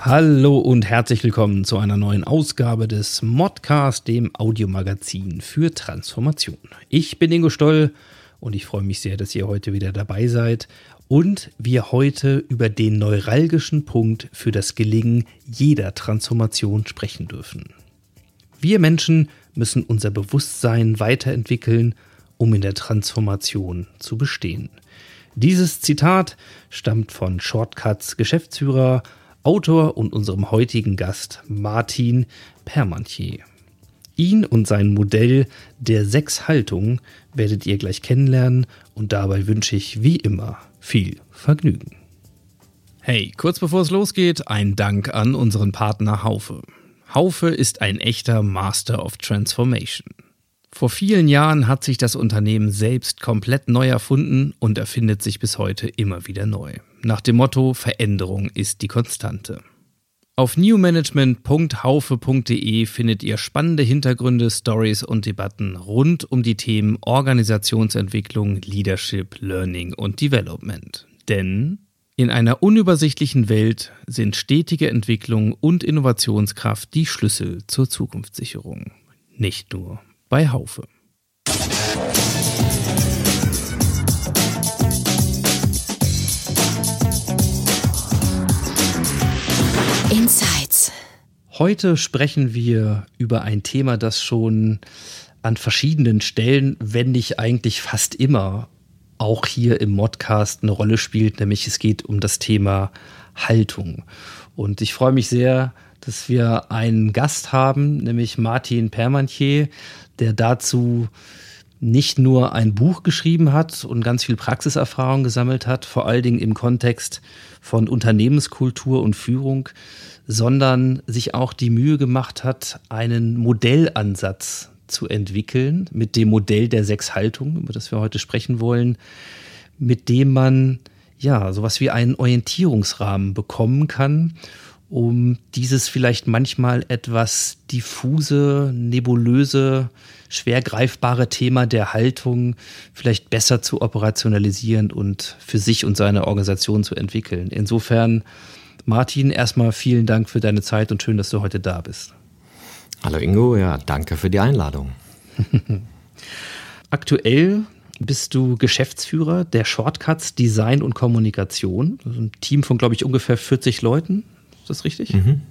Hallo und herzlich willkommen zu einer neuen Ausgabe des Modcast, dem Audiomagazin für Transformation. Ich bin Ingo Stoll und ich freue mich sehr, dass ihr heute wieder dabei seid und wir heute über den neuralgischen Punkt für das Gelingen jeder Transformation sprechen dürfen. Wir Menschen müssen unser Bewusstsein weiterentwickeln, um in der Transformation zu bestehen. Dieses Zitat stammt von Shortcuts Geschäftsführer, Autor und unserem heutigen Gast Martin Permantier. Ihn und sein Modell der sechs Haltungen werdet ihr gleich kennenlernen und dabei wünsche ich wie immer viel Vergnügen. Hey, kurz bevor es losgeht, ein Dank an unseren Partner Haufe. Haufe ist ein echter Master of Transformation. Vor vielen Jahren hat sich das Unternehmen selbst komplett neu erfunden und erfindet sich bis heute immer wieder neu. Nach dem Motto Veränderung ist die Konstante. Auf newmanagement.haufe.de findet ihr spannende Hintergründe, Stories und Debatten rund um die Themen Organisationsentwicklung, Leadership, Learning und Development. Denn in einer unübersichtlichen Welt sind stetige Entwicklung und Innovationskraft die Schlüssel zur Zukunftssicherung. Nicht nur bei Haufe. Insights. Heute sprechen wir über ein Thema, das schon an verschiedenen Stellen, wenn nicht eigentlich fast immer, auch hier im Modcast eine Rolle spielt, nämlich es geht um das Thema Haltung. Und ich freue mich sehr, dass wir einen Gast haben, nämlich Martin Permantier, der dazu nicht nur ein Buch geschrieben hat und ganz viel Praxiserfahrung gesammelt hat, vor allen Dingen im Kontext von Unternehmenskultur und Führung, sondern sich auch die Mühe gemacht hat, einen Modellansatz zu entwickeln mit dem Modell der sechs Haltungen, über das wir heute sprechen wollen, mit dem man ja sowas wie einen Orientierungsrahmen bekommen kann, um dieses vielleicht manchmal etwas diffuse, nebulöse, schwer greifbare Thema der Haltung vielleicht besser zu operationalisieren und für sich und seine Organisation zu entwickeln. Insofern, Martin, erstmal vielen Dank für deine Zeit und schön, dass du heute da bist. Hallo Ingo, ja, danke für die Einladung. Aktuell bist du Geschäftsführer der Shortcuts Design und Kommunikation. Also ein Team von, glaube ich, ungefähr 40 Leuten. Ist das richtig? Mhm.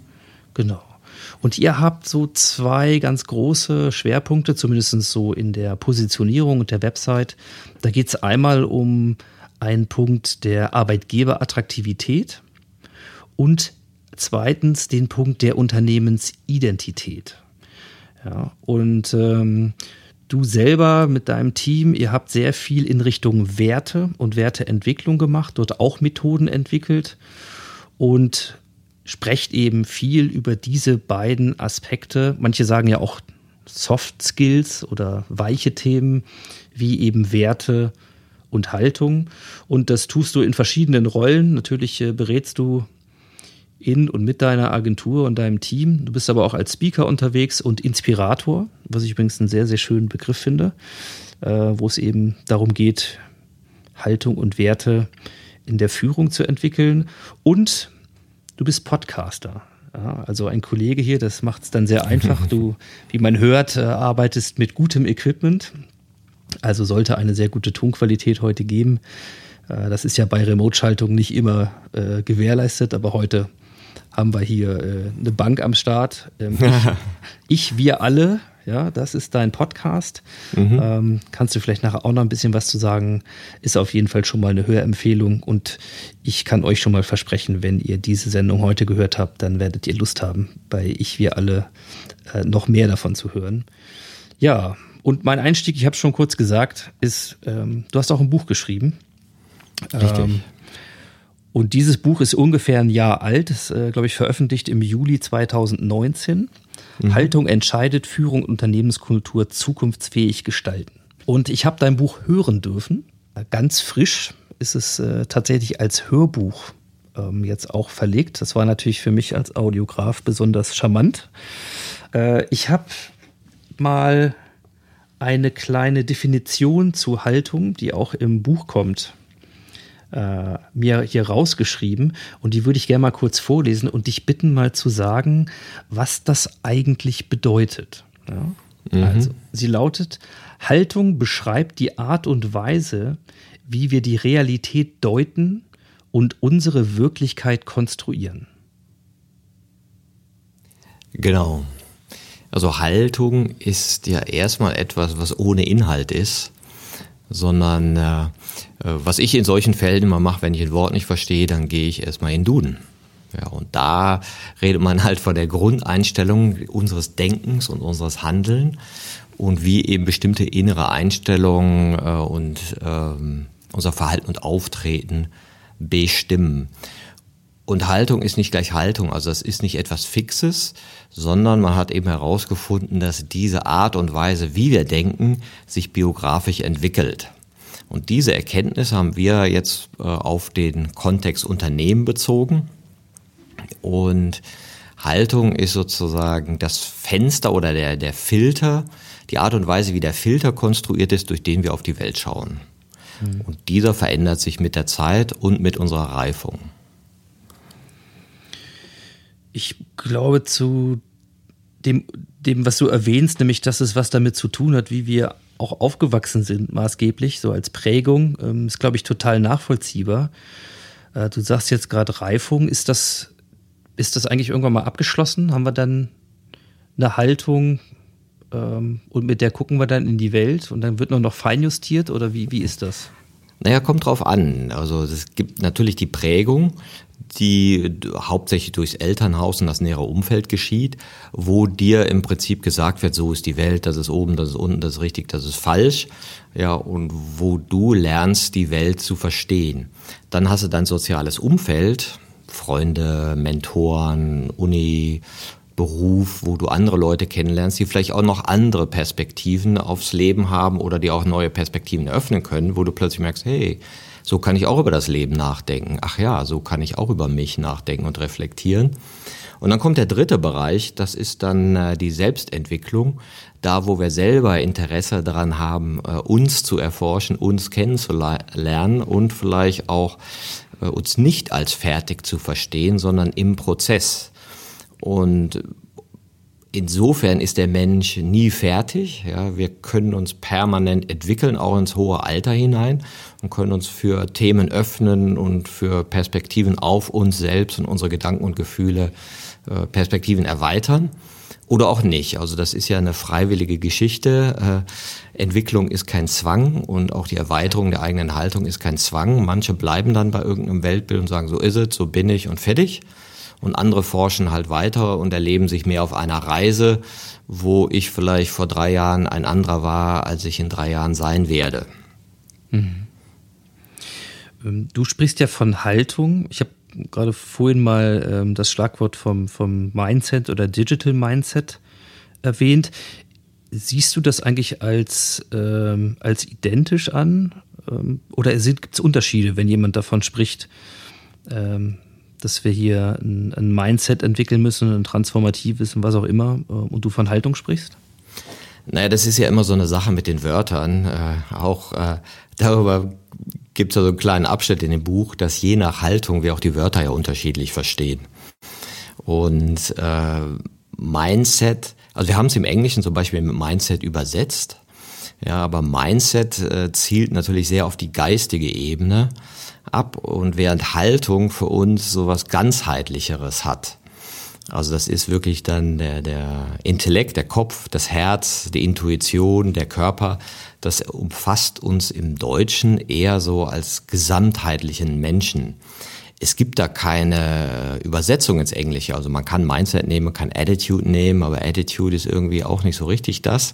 Genau. Und ihr habt so zwei ganz große Schwerpunkte, zumindest so in der Positionierung und der Website. Da geht es einmal um einen Punkt der Arbeitgeberattraktivität und zweitens den Punkt der Unternehmensidentität. Ja, und ähm, du selber mit deinem Team, ihr habt sehr viel in Richtung Werte und Werteentwicklung gemacht, dort auch Methoden entwickelt und sprecht eben viel über diese beiden Aspekte. Manche sagen ja auch Soft Skills oder weiche Themen wie eben Werte und Haltung. Und das tust du in verschiedenen Rollen. Natürlich äh, berätst du in und mit deiner Agentur und deinem Team. Du bist aber auch als Speaker unterwegs und Inspirator, was ich übrigens einen sehr, sehr schönen Begriff finde, äh, wo es eben darum geht, Haltung und Werte in der Führung zu entwickeln. Und du bist Podcaster. Ja, also ein Kollege hier, das macht es dann sehr einfach. Du, wie man hört, äh, arbeitest mit gutem Equipment. Also sollte eine sehr gute Tonqualität heute geben. Äh, das ist ja bei Remote-Schaltung nicht immer äh, gewährleistet, aber heute haben wir hier äh, eine Bank am Start. Ähm, ich, ich, wir alle, ja, das ist dein Podcast. Mhm. Ähm, kannst du vielleicht nachher auch noch ein bisschen was zu sagen? Ist auf jeden Fall schon mal eine Hörempfehlung und ich kann euch schon mal versprechen, wenn ihr diese Sendung heute gehört habt, dann werdet ihr Lust haben, bei Ich, wir alle äh, noch mehr davon zu hören. Ja, und mein Einstieg, ich habe schon kurz gesagt, ist, ähm, du hast auch ein Buch geschrieben. Richtig. Ähm, und dieses Buch ist ungefähr ein Jahr alt, ist, äh, glaube ich, veröffentlicht im Juli 2019. Mhm. Haltung entscheidet Führung und Unternehmenskultur zukunftsfähig gestalten. Und ich habe dein Buch hören dürfen. Ganz frisch ist es äh, tatsächlich als Hörbuch ähm, jetzt auch verlegt. Das war natürlich für mich als Audiograf besonders charmant. Äh, ich habe mal eine kleine Definition zu Haltung, die auch im Buch kommt, äh, mir hier rausgeschrieben und die würde ich gerne mal kurz vorlesen und dich bitten mal zu sagen, was das eigentlich bedeutet. Ja? Mhm. Also, sie lautet, Haltung beschreibt die Art und Weise, wie wir die Realität deuten und unsere Wirklichkeit konstruieren. Genau. Also Haltung ist ja erstmal etwas, was ohne Inhalt ist, sondern äh, äh, was ich in solchen Fällen immer mache, wenn ich ein Wort nicht verstehe, dann gehe ich erstmal in Duden. Ja, und da redet man halt von der Grundeinstellung unseres Denkens und unseres Handeln und wie eben bestimmte innere Einstellungen äh, und ähm, unser Verhalten und Auftreten bestimmen. Und Haltung ist nicht gleich Haltung, also es ist nicht etwas Fixes, sondern man hat eben herausgefunden, dass diese Art und Weise, wie wir denken, sich biografisch entwickelt. Und diese Erkenntnis haben wir jetzt äh, auf den Kontext Unternehmen bezogen. Und Haltung ist sozusagen das Fenster oder der, der Filter, die Art und Weise, wie der Filter konstruiert ist, durch den wir auf die Welt schauen. Mhm. Und dieser verändert sich mit der Zeit und mit unserer Reifung. Ich glaube zu dem, dem, was du erwähnst, nämlich, dass es was damit zu tun hat, wie wir auch aufgewachsen sind, maßgeblich, so als Prägung, ähm, ist, glaube ich, total nachvollziehbar. Äh, du sagst jetzt gerade Reifung. Ist das, ist das eigentlich irgendwann mal abgeschlossen? Haben wir dann eine Haltung ähm, und mit der gucken wir dann in die Welt und dann wird nur noch feinjustiert oder wie, wie ist das? Naja, kommt drauf an. Also es gibt natürlich die Prägung, die hauptsächlich durchs Elternhaus und das nähere Umfeld geschieht, wo dir im Prinzip gesagt wird, so ist die Welt, das ist oben, das ist unten, das ist richtig, das ist falsch. Ja, und wo du lernst, die Welt zu verstehen. Dann hast du dein soziales Umfeld, Freunde, Mentoren, Uni, Beruf, wo du andere Leute kennenlernst, die vielleicht auch noch andere Perspektiven aufs Leben haben oder die auch neue Perspektiven eröffnen können, wo du plötzlich merkst, hey, so kann ich auch über das Leben nachdenken. Ach ja, so kann ich auch über mich nachdenken und reflektieren. Und dann kommt der dritte Bereich, das ist dann äh, die Selbstentwicklung, da wo wir selber Interesse daran haben, äh, uns zu erforschen, uns kennenzulernen und vielleicht auch äh, uns nicht als fertig zu verstehen, sondern im Prozess. Und Insofern ist der Mensch nie fertig. Ja, wir können uns permanent entwickeln, auch ins hohe Alter hinein und können uns für Themen öffnen und für Perspektiven auf uns selbst und unsere Gedanken und Gefühle äh, Perspektiven erweitern oder auch nicht. Also das ist ja eine freiwillige Geschichte. Äh, Entwicklung ist kein Zwang und auch die Erweiterung der eigenen Haltung ist kein Zwang. Manche bleiben dann bei irgendeinem Weltbild und sagen, so ist es, so bin ich und fertig und andere forschen halt weiter und erleben sich mehr auf einer Reise, wo ich vielleicht vor drei Jahren ein anderer war, als ich in drei Jahren sein werde. Mhm. Ähm, du sprichst ja von Haltung. Ich habe gerade vorhin mal ähm, das Schlagwort vom, vom Mindset oder Digital Mindset erwähnt. Siehst du das eigentlich als, ähm, als identisch an? Ähm, oder gibt es Unterschiede, wenn jemand davon spricht? Ähm, dass wir hier ein, ein Mindset entwickeln müssen, ein transformatives und was auch immer, äh, und du von Haltung sprichst? Naja, das ist ja immer so eine Sache mit den Wörtern. Äh, auch äh, darüber gibt es ja so einen kleinen Abschnitt in dem Buch, dass je nach Haltung wir auch die Wörter ja unterschiedlich verstehen. Und äh, Mindset, also wir haben es im Englischen zum Beispiel mit Mindset übersetzt. Ja, aber Mindset äh, zielt natürlich sehr auf die geistige Ebene ab und während Haltung für uns so was ganzheitlicheres hat. Also das ist wirklich dann der, der Intellekt, der Kopf, das Herz, die Intuition, der Körper. Das umfasst uns im Deutschen eher so als gesamtheitlichen Menschen. Es gibt da keine Übersetzung ins Englische. Also man kann Mindset nehmen, man kann Attitude nehmen, aber Attitude ist irgendwie auch nicht so richtig das.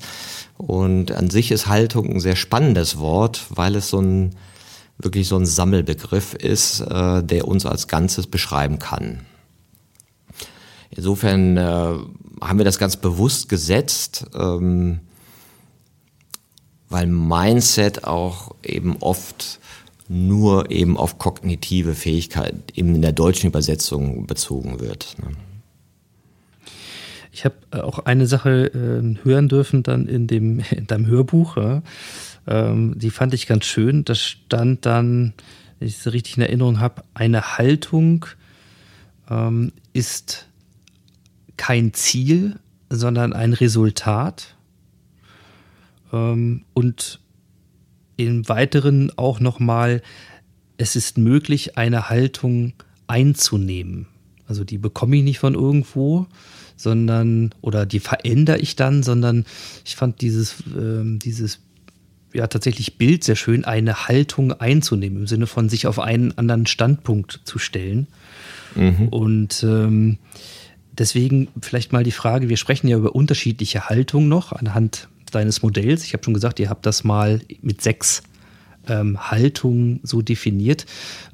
Und an sich ist Haltung ein sehr spannendes Wort, weil es so ein wirklich so ein Sammelbegriff ist, äh, der uns als Ganzes beschreiben kann. Insofern äh, haben wir das ganz bewusst gesetzt, ähm, weil Mindset auch eben oft nur eben auf kognitive Fähigkeit in der deutschen Übersetzung bezogen wird. Ne? Ich habe auch eine Sache äh, hören dürfen dann in dem in deinem Hörbuch. Ja. Ähm, die fand ich ganz schön. Da stand dann, wenn ich es richtig in Erinnerung habe, eine Haltung ähm, ist kein Ziel, sondern ein Resultat. Ähm, und im Weiteren auch nochmal, es ist möglich, eine Haltung einzunehmen. Also die bekomme ich nicht von irgendwo, sondern, oder die verändere ich dann, sondern ich fand dieses, ähm, dieses ja tatsächlich Bild sehr schön, eine Haltung einzunehmen, im Sinne von sich auf einen anderen Standpunkt zu stellen. Mhm. Und ähm, deswegen vielleicht mal die Frage, wir sprechen ja über unterschiedliche Haltungen noch anhand deines Modells. Ich habe schon gesagt, ihr habt das mal mit sechs ähm, Haltungen so definiert.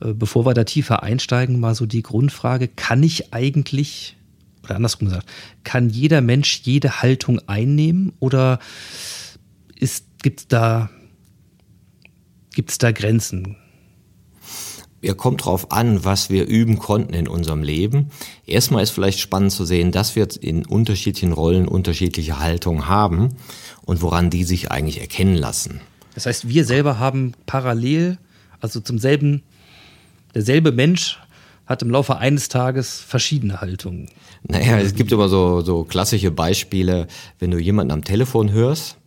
Äh, bevor wir da tiefer einsteigen, mal so die Grundfrage, kann ich eigentlich oder andersrum gesagt, kann jeder Mensch jede Haltung einnehmen oder gibt es da, gibt's da Grenzen? Ja, kommt drauf an, was wir üben konnten in unserem Leben. Erstmal ist vielleicht spannend zu sehen, dass wir in unterschiedlichen Rollen unterschiedliche Haltungen haben und woran die sich eigentlich erkennen lassen. Das heißt, wir selber haben parallel, also zum selben, derselbe Mensch hat im Laufe eines Tages verschiedene Haltungen. Naja, es gibt immer so, so klassische Beispiele, wenn du jemanden am Telefon hörst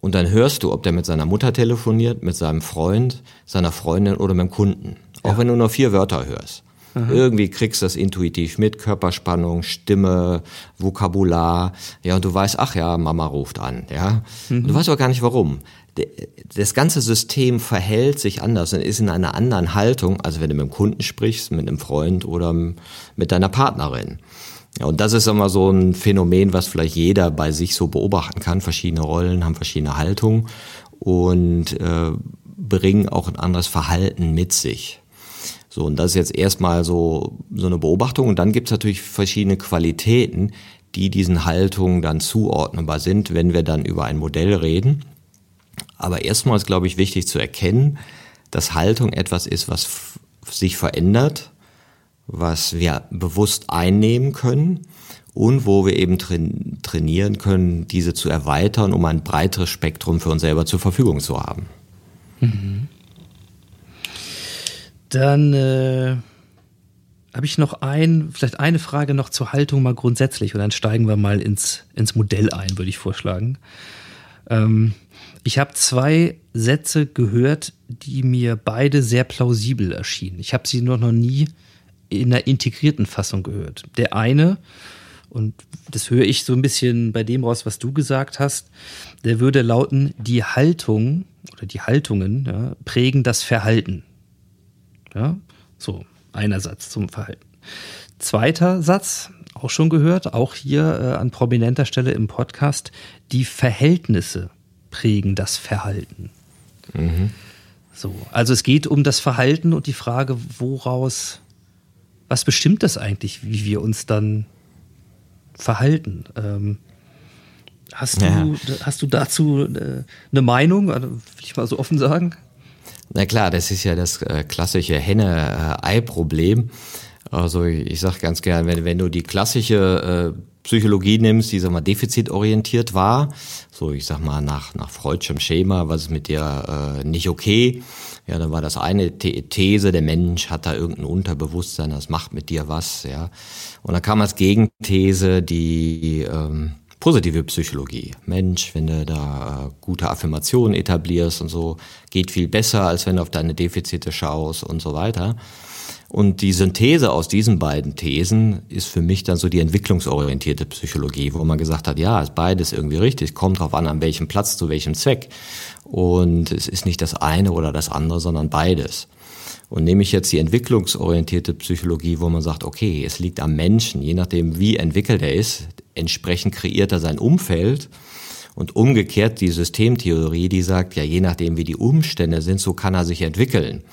und dann hörst du, ob der mit seiner Mutter telefoniert, mit seinem Freund, seiner Freundin oder mit dem Kunden. Auch ja. wenn du nur vier Wörter hörst. Aha. Irgendwie kriegst du das intuitiv mit, Körperspannung, Stimme, Vokabular. Ja, und du weißt, ach ja, Mama ruft an, ja. Mhm. du weißt auch gar nicht warum das ganze System verhält sich anders und ist in einer anderen Haltung, als wenn du mit dem Kunden sprichst, mit einem Freund oder mit deiner Partnerin. Ja, und das ist immer so ein Phänomen, was vielleicht jeder bei sich so beobachten kann. Verschiedene Rollen haben verschiedene Haltungen und äh, bringen auch ein anderes Verhalten mit sich. So, und das ist jetzt erstmal so, so eine Beobachtung. Und dann gibt es natürlich verschiedene Qualitäten, die diesen Haltungen dann zuordnenbar sind, wenn wir dann über ein Modell reden. Aber erstmal ist, glaube ich, wichtig zu erkennen, dass Haltung etwas ist, was sich verändert, was wir bewusst einnehmen können und wo wir eben trainieren können, diese zu erweitern, um ein breiteres Spektrum für uns selber zur Verfügung zu haben. Mhm. Dann äh, habe ich noch ein, vielleicht eine Frage noch zur Haltung mal grundsätzlich und dann steigen wir mal ins, ins Modell ein, würde ich vorschlagen. Ähm, ich habe zwei Sätze gehört, die mir beide sehr plausibel erschienen. Ich habe sie noch, noch nie in einer integrierten Fassung gehört. Der eine, und das höre ich so ein bisschen bei dem raus, was du gesagt hast, der würde lauten, die Haltung oder die Haltungen ja, prägen das Verhalten. Ja, so, einer Satz zum Verhalten. Zweiter Satz, auch schon gehört, auch hier äh, an prominenter Stelle im Podcast, die Verhältnisse prägen das Verhalten. Mhm. So, also es geht um das Verhalten und die Frage, woraus, was bestimmt das eigentlich, wie wir uns dann verhalten? Ähm, hast, ja. du, hast du dazu äh, eine Meinung? Also, will ich mal so offen sagen? Na klar, das ist ja das äh, klassische Henne-Ei-Problem. Also ich sage ganz gern, wenn, wenn du die klassische äh, Psychologie nimmst, die sag mal defizitorientiert war, so ich sag mal nach nach Freudschem Schema, was ist mit dir äh, nicht okay? Ja, dann war das eine These, der Mensch hat da irgendein Unterbewusstsein, das macht mit dir was, ja. Und dann kam als Gegenthese die ähm, positive Psychologie. Mensch, wenn du da äh, gute Affirmationen etablierst und so, geht viel besser, als wenn du auf deine Defizite schaust und so weiter. Und die Synthese aus diesen beiden Thesen ist für mich dann so die entwicklungsorientierte Psychologie, wo man gesagt hat, ja, ist beides irgendwie richtig, kommt drauf an, an welchem Platz, zu welchem Zweck. Und es ist nicht das eine oder das andere, sondern beides. Und nehme ich jetzt die entwicklungsorientierte Psychologie, wo man sagt, okay, es liegt am Menschen, je nachdem, wie entwickelt er ist, entsprechend kreiert er sein Umfeld. Und umgekehrt die Systemtheorie, die sagt, ja, je nachdem, wie die Umstände sind, so kann er sich entwickeln.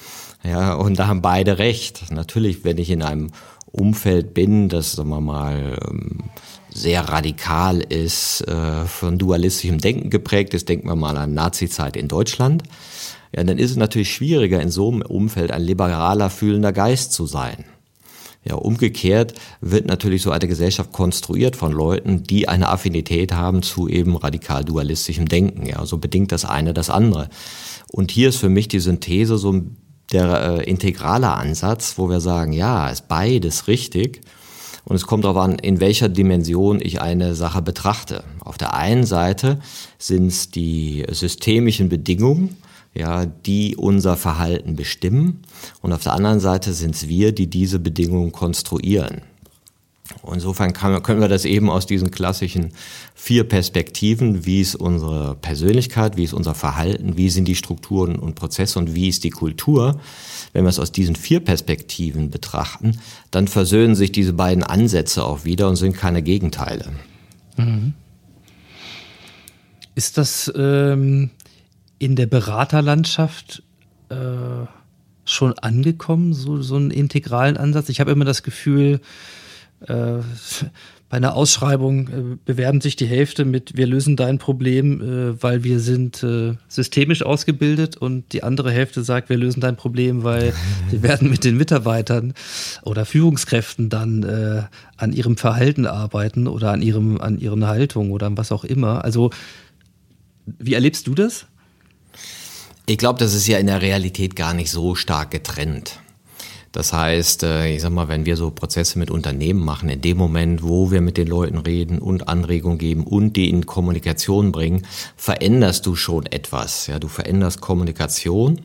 Ja, und da haben beide recht. Natürlich, wenn ich in einem Umfeld bin, das, sagen wir mal, ähm, sehr radikal ist, äh, von dualistischem Denken geprägt ist, denken wir mal an Nazi-Zeit in Deutschland, ja, dann ist es natürlich schwieriger, in so einem Umfeld ein liberaler, fühlender Geist zu sein. Ja, umgekehrt wird natürlich so eine Gesellschaft konstruiert von Leuten, die eine Affinität haben zu eben radikal dualistischem Denken. Ja, so bedingt das eine das andere. Und hier ist für mich die Synthese so der äh, integrale Ansatz, wo wir sagen, ja, ist beides richtig. Und es kommt darauf an, in welcher Dimension ich eine Sache betrachte. Auf der einen Seite sind es die systemischen Bedingungen, ja, die unser Verhalten bestimmen. Und auf der anderen Seite sind es wir, die diese Bedingungen konstruieren. Insofern kann, können wir das eben aus diesen klassischen vier Perspektiven, wie ist unsere Persönlichkeit, wie ist unser Verhalten, wie sind die Strukturen und Prozesse und wie ist die Kultur, wenn wir es aus diesen vier Perspektiven betrachten, dann versöhnen sich diese beiden Ansätze auch wieder und sind keine Gegenteile. Mhm. Ist das ähm, in der Beraterlandschaft äh, schon angekommen, so, so einen integralen Ansatz? Ich habe immer das Gefühl, bei einer Ausschreibung äh, bewerben sich die Hälfte mit, wir lösen dein Problem, äh, weil wir sind äh, systemisch ausgebildet und die andere Hälfte sagt, wir lösen dein Problem, weil wir werden mit den Mitarbeitern oder Führungskräften dann äh, an ihrem Verhalten arbeiten oder an ihrem, an ihren Haltung oder was auch immer. Also, wie erlebst du das? Ich glaube, das ist ja in der Realität gar nicht so stark getrennt. Das heißt, äh, ich sag mal, wenn wir so Prozesse mit Unternehmen machen, in dem Moment, wo wir mit den Leuten reden und Anregungen geben und die in Kommunikation bringen, veränderst du schon etwas. Ja, du veränderst Kommunikation.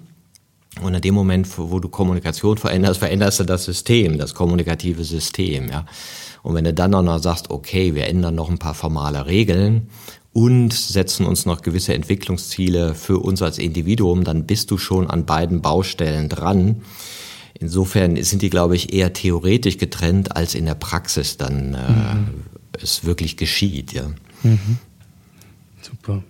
Und in dem Moment, wo du Kommunikation veränderst, veränderst du das System, das kommunikative System, ja. Und wenn du dann auch noch sagst, okay, wir ändern noch ein paar formale Regeln und setzen uns noch gewisse Entwicklungsziele für uns als Individuum, dann bist du schon an beiden Baustellen dran. Insofern sind die, glaube ich, eher theoretisch getrennt, als in der Praxis dann äh, mhm. es wirklich geschieht. Ja. Mhm. Super.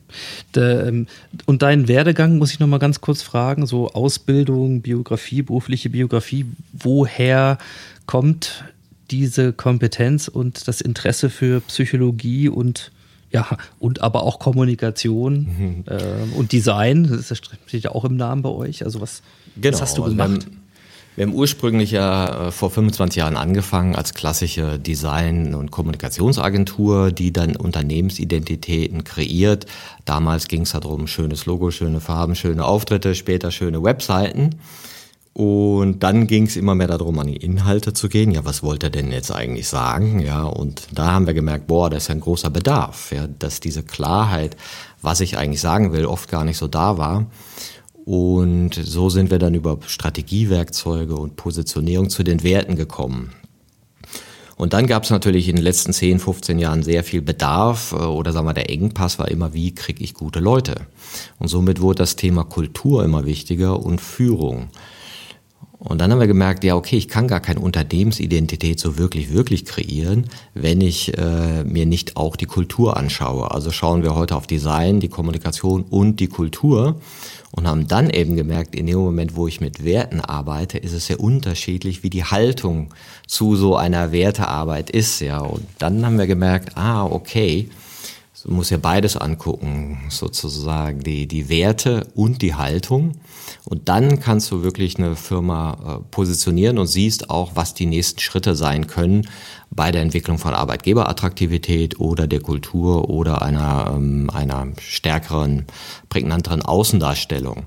De, ähm, und deinen Werdegang muss ich noch mal ganz kurz fragen, so Ausbildung, Biografie, berufliche Biografie, woher kommt diese Kompetenz und das Interesse für Psychologie und ja, und aber auch Kommunikation mhm. äh, und Design, das steht ja auch im Namen bei euch. Also was, genau, was hast du also gemacht? Also wir haben ursprünglich ja äh, vor 25 Jahren angefangen als klassische Design- und Kommunikationsagentur, die dann Unternehmensidentitäten kreiert. Damals ging es darum, schönes Logo, schöne Farben, schöne Auftritte, später schöne Webseiten. Und dann ging es immer mehr darum, an die Inhalte zu gehen. Ja, was wollte er denn jetzt eigentlich sagen? Ja, und da haben wir gemerkt, boah, da ist ja ein großer Bedarf, ja, dass diese Klarheit, was ich eigentlich sagen will, oft gar nicht so da war. Und so sind wir dann über Strategiewerkzeuge und Positionierung zu den Werten gekommen. Und dann gab es natürlich in den letzten 10, 15 Jahren sehr viel Bedarf äh, oder sagen wir, der Engpass war immer, wie kriege ich gute Leute? Und somit wurde das Thema Kultur immer wichtiger und Führung. Und dann haben wir gemerkt, ja, okay, ich kann gar keine Unternehmensidentität so wirklich, wirklich kreieren, wenn ich äh, mir nicht auch die Kultur anschaue. Also schauen wir heute auf Design, die Kommunikation und die Kultur und haben dann eben gemerkt, in dem Moment, wo ich mit Werten arbeite, ist es sehr unterschiedlich, wie die Haltung zu so einer Wertearbeit ist. Ja, und dann haben wir gemerkt, ah, okay, Du musst ja beides angucken, sozusagen die, die Werte und die Haltung. Und dann kannst du wirklich eine Firma äh, positionieren und siehst auch, was die nächsten Schritte sein können bei der Entwicklung von Arbeitgeberattraktivität oder der Kultur oder einer, ähm, einer stärkeren, prägnanteren Außendarstellung.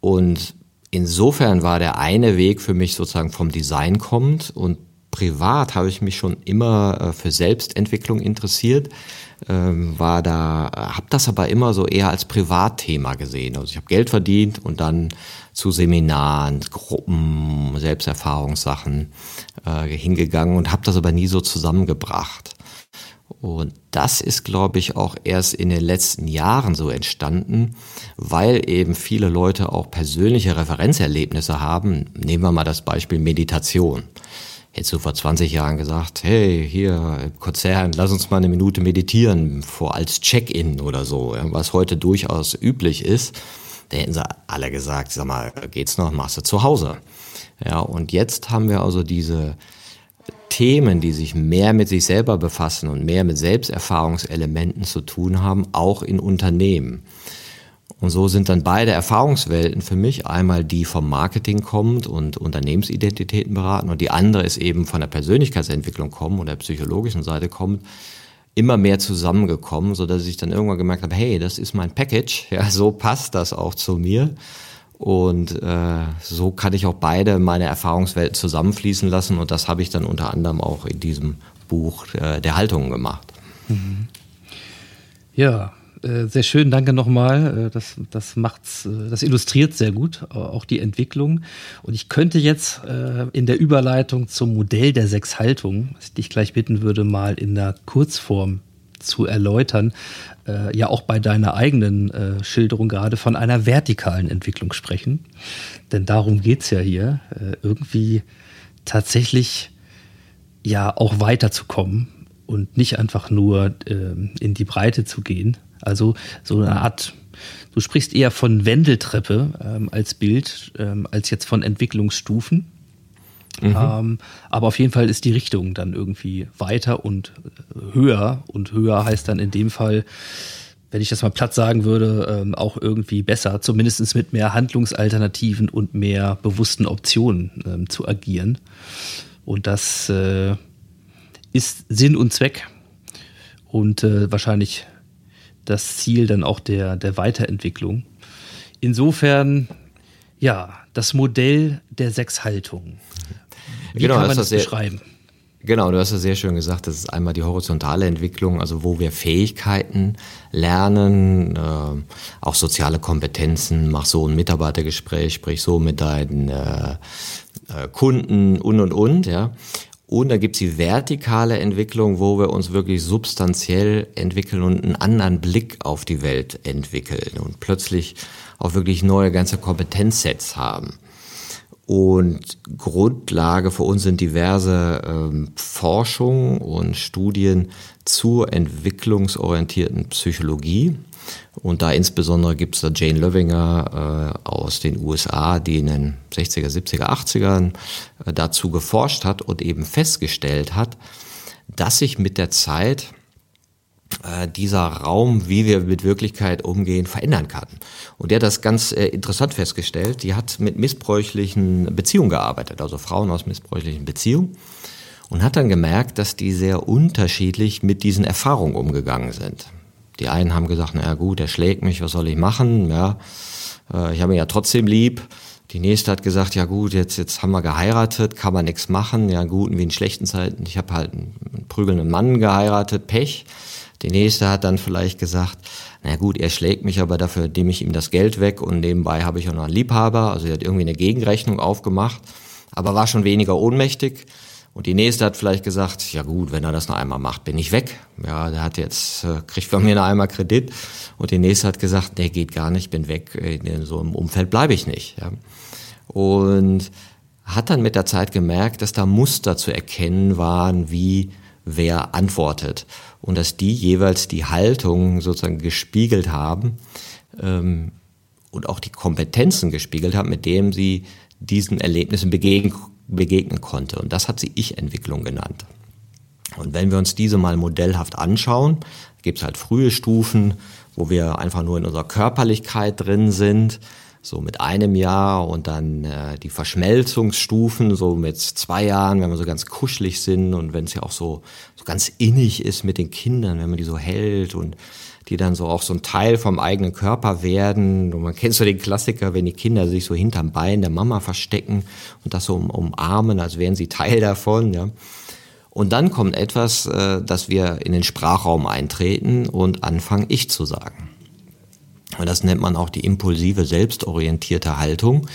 Und insofern war der eine Weg für mich sozusagen vom Design kommt und privat habe ich mich schon immer äh, für Selbstentwicklung interessiert ähm, war da, habe das aber immer so eher als Privatthema gesehen. Also ich habe Geld verdient und dann zu Seminaren, Gruppen, Selbsterfahrungssachen äh, hingegangen und habe das aber nie so zusammengebracht. Und das ist, glaube ich, auch erst in den letzten Jahren so entstanden, weil eben viele Leute auch persönliche Referenzerlebnisse haben. Nehmen wir mal das Beispiel Meditation. Hättest du vor 20 Jahren gesagt, hey, hier Konzern, lass uns mal eine Minute meditieren, vor als Check-in oder so, was heute durchaus üblich ist, da hätten sie alle gesagt, sag mal, geht's noch, machst du zu Hause. Ja, und jetzt haben wir also diese Themen, die sich mehr mit sich selber befassen und mehr mit Selbsterfahrungselementen zu tun haben, auch in Unternehmen. Und so sind dann beide Erfahrungswelten für mich einmal die vom Marketing kommt und Unternehmensidentitäten beraten und die andere ist eben von der Persönlichkeitsentwicklung kommen und der psychologischen Seite kommt, immer mehr zusammengekommen, so dass ich dann irgendwann gemerkt habe, hey, das ist mein Package, ja, so passt das auch zu mir. Und äh, so kann ich auch beide meine Erfahrungswelten zusammenfließen lassen und das habe ich dann unter anderem auch in diesem Buch äh, der Haltungen gemacht. Mhm. Ja, äh, sehr schön, danke nochmal. Äh, das, das macht's, äh, das illustriert sehr gut, auch die Entwicklung. Und ich könnte jetzt in der Überleitung zum Modell der sechs Haltungen, was ich dich gleich bitten würde, mal in der Kurzform zu erläutern, ja auch bei deiner eigenen Schilderung gerade von einer vertikalen Entwicklung sprechen. Denn darum geht's ja hier, irgendwie tatsächlich ja auch weiterzukommen und nicht einfach nur in die Breite zu gehen, also so eine Art, du sprichst eher von Wendeltreppe ähm, als Bild, ähm, als jetzt von Entwicklungsstufen. Mhm. Ähm, aber auf jeden Fall ist die Richtung dann irgendwie weiter und äh, höher. Und höher heißt dann in dem Fall, wenn ich das mal platt sagen würde, ähm, auch irgendwie besser, zumindest mit mehr Handlungsalternativen und mehr bewussten Optionen ähm, zu agieren. Und das äh, ist Sinn und Zweck und äh, wahrscheinlich das Ziel dann auch der, der Weiterentwicklung. Insofern, ja, das Modell der sechs Haltungen. Wie genau, kann man das, das beschreiben? Genau, du hast ja sehr schön gesagt, das ist einmal die horizontale Entwicklung, also wo wir Fähigkeiten lernen, äh, auch soziale Kompetenzen, mach so ein Mitarbeitergespräch, sprich so mit deinen äh, äh Kunden und und und, ja. Und da gibt's die vertikale Entwicklung, wo wir uns wirklich substanziell entwickeln und einen anderen Blick auf die Welt entwickeln und plötzlich auch wirklich neue ganze Kompetenzsets haben. Und Grundlage für uns sind diverse ähm, Forschungen und Studien zur entwicklungsorientierten Psychologie. Und da insbesondere gibt es da Jane Löwinger äh, aus den USA, die in den 60er, 70er, 80ern äh, dazu geforscht hat und eben festgestellt hat, dass sich mit der Zeit äh, dieser Raum, wie wir mit Wirklichkeit umgehen, verändern kann. Und der hat das ganz äh, interessant festgestellt. Die hat mit missbräuchlichen Beziehungen gearbeitet, also Frauen aus missbräuchlichen Beziehungen. Und hat dann gemerkt, dass die sehr unterschiedlich mit diesen Erfahrungen umgegangen sind. Die einen haben gesagt, na ja, gut, er schlägt mich, was soll ich machen? Ja, äh, ich habe ihn ja trotzdem lieb. Die nächste hat gesagt, ja gut, jetzt, jetzt haben wir geheiratet, kann man nichts machen. Ja, in guten wie in schlechten Zeiten. Ich habe halt einen prügelnden Mann geheiratet, Pech. Die nächste hat dann vielleicht gesagt, na gut, er schlägt mich, aber dafür nehme ich ihm das Geld weg und nebenbei habe ich auch noch einen Liebhaber. Also er hat irgendwie eine Gegenrechnung aufgemacht, aber war schon weniger ohnmächtig. Und die nächste hat vielleicht gesagt, ja gut, wenn er das noch einmal macht, bin ich weg. Ja, der hat jetzt, äh, kriegt von mir noch einmal Kredit. Und die nächste hat gesagt, nee, geht gar nicht, bin weg, in so einem Umfeld bleibe ich nicht. Ja. Und hat dann mit der Zeit gemerkt, dass da Muster zu erkennen waren, wie wer antwortet. Und dass die jeweils die Haltung sozusagen gespiegelt haben ähm, und auch die Kompetenzen gespiegelt haben, mit dem sie diesen Erlebnissen begegnen begegnen konnte. Und das hat sie Ich-Entwicklung genannt. Und wenn wir uns diese mal modellhaft anschauen, gibt es halt frühe Stufen, wo wir einfach nur in unserer Körperlichkeit drin sind, so mit einem Jahr und dann äh, die Verschmelzungsstufen, so mit zwei Jahren, wenn wir so ganz kuschelig sind und wenn es ja auch so, so ganz innig ist mit den Kindern, wenn man die so hält und die dann so auch so ein Teil vom eigenen Körper werden. Und man kennt so den Klassiker, wenn die Kinder sich so hinterm Bein der Mama verstecken und das so um, umarmen, als wären sie Teil davon, ja. Und dann kommt etwas, äh, dass wir in den Sprachraum eintreten und anfangen, ich zu sagen. Und das nennt man auch die impulsive, selbstorientierte Haltung.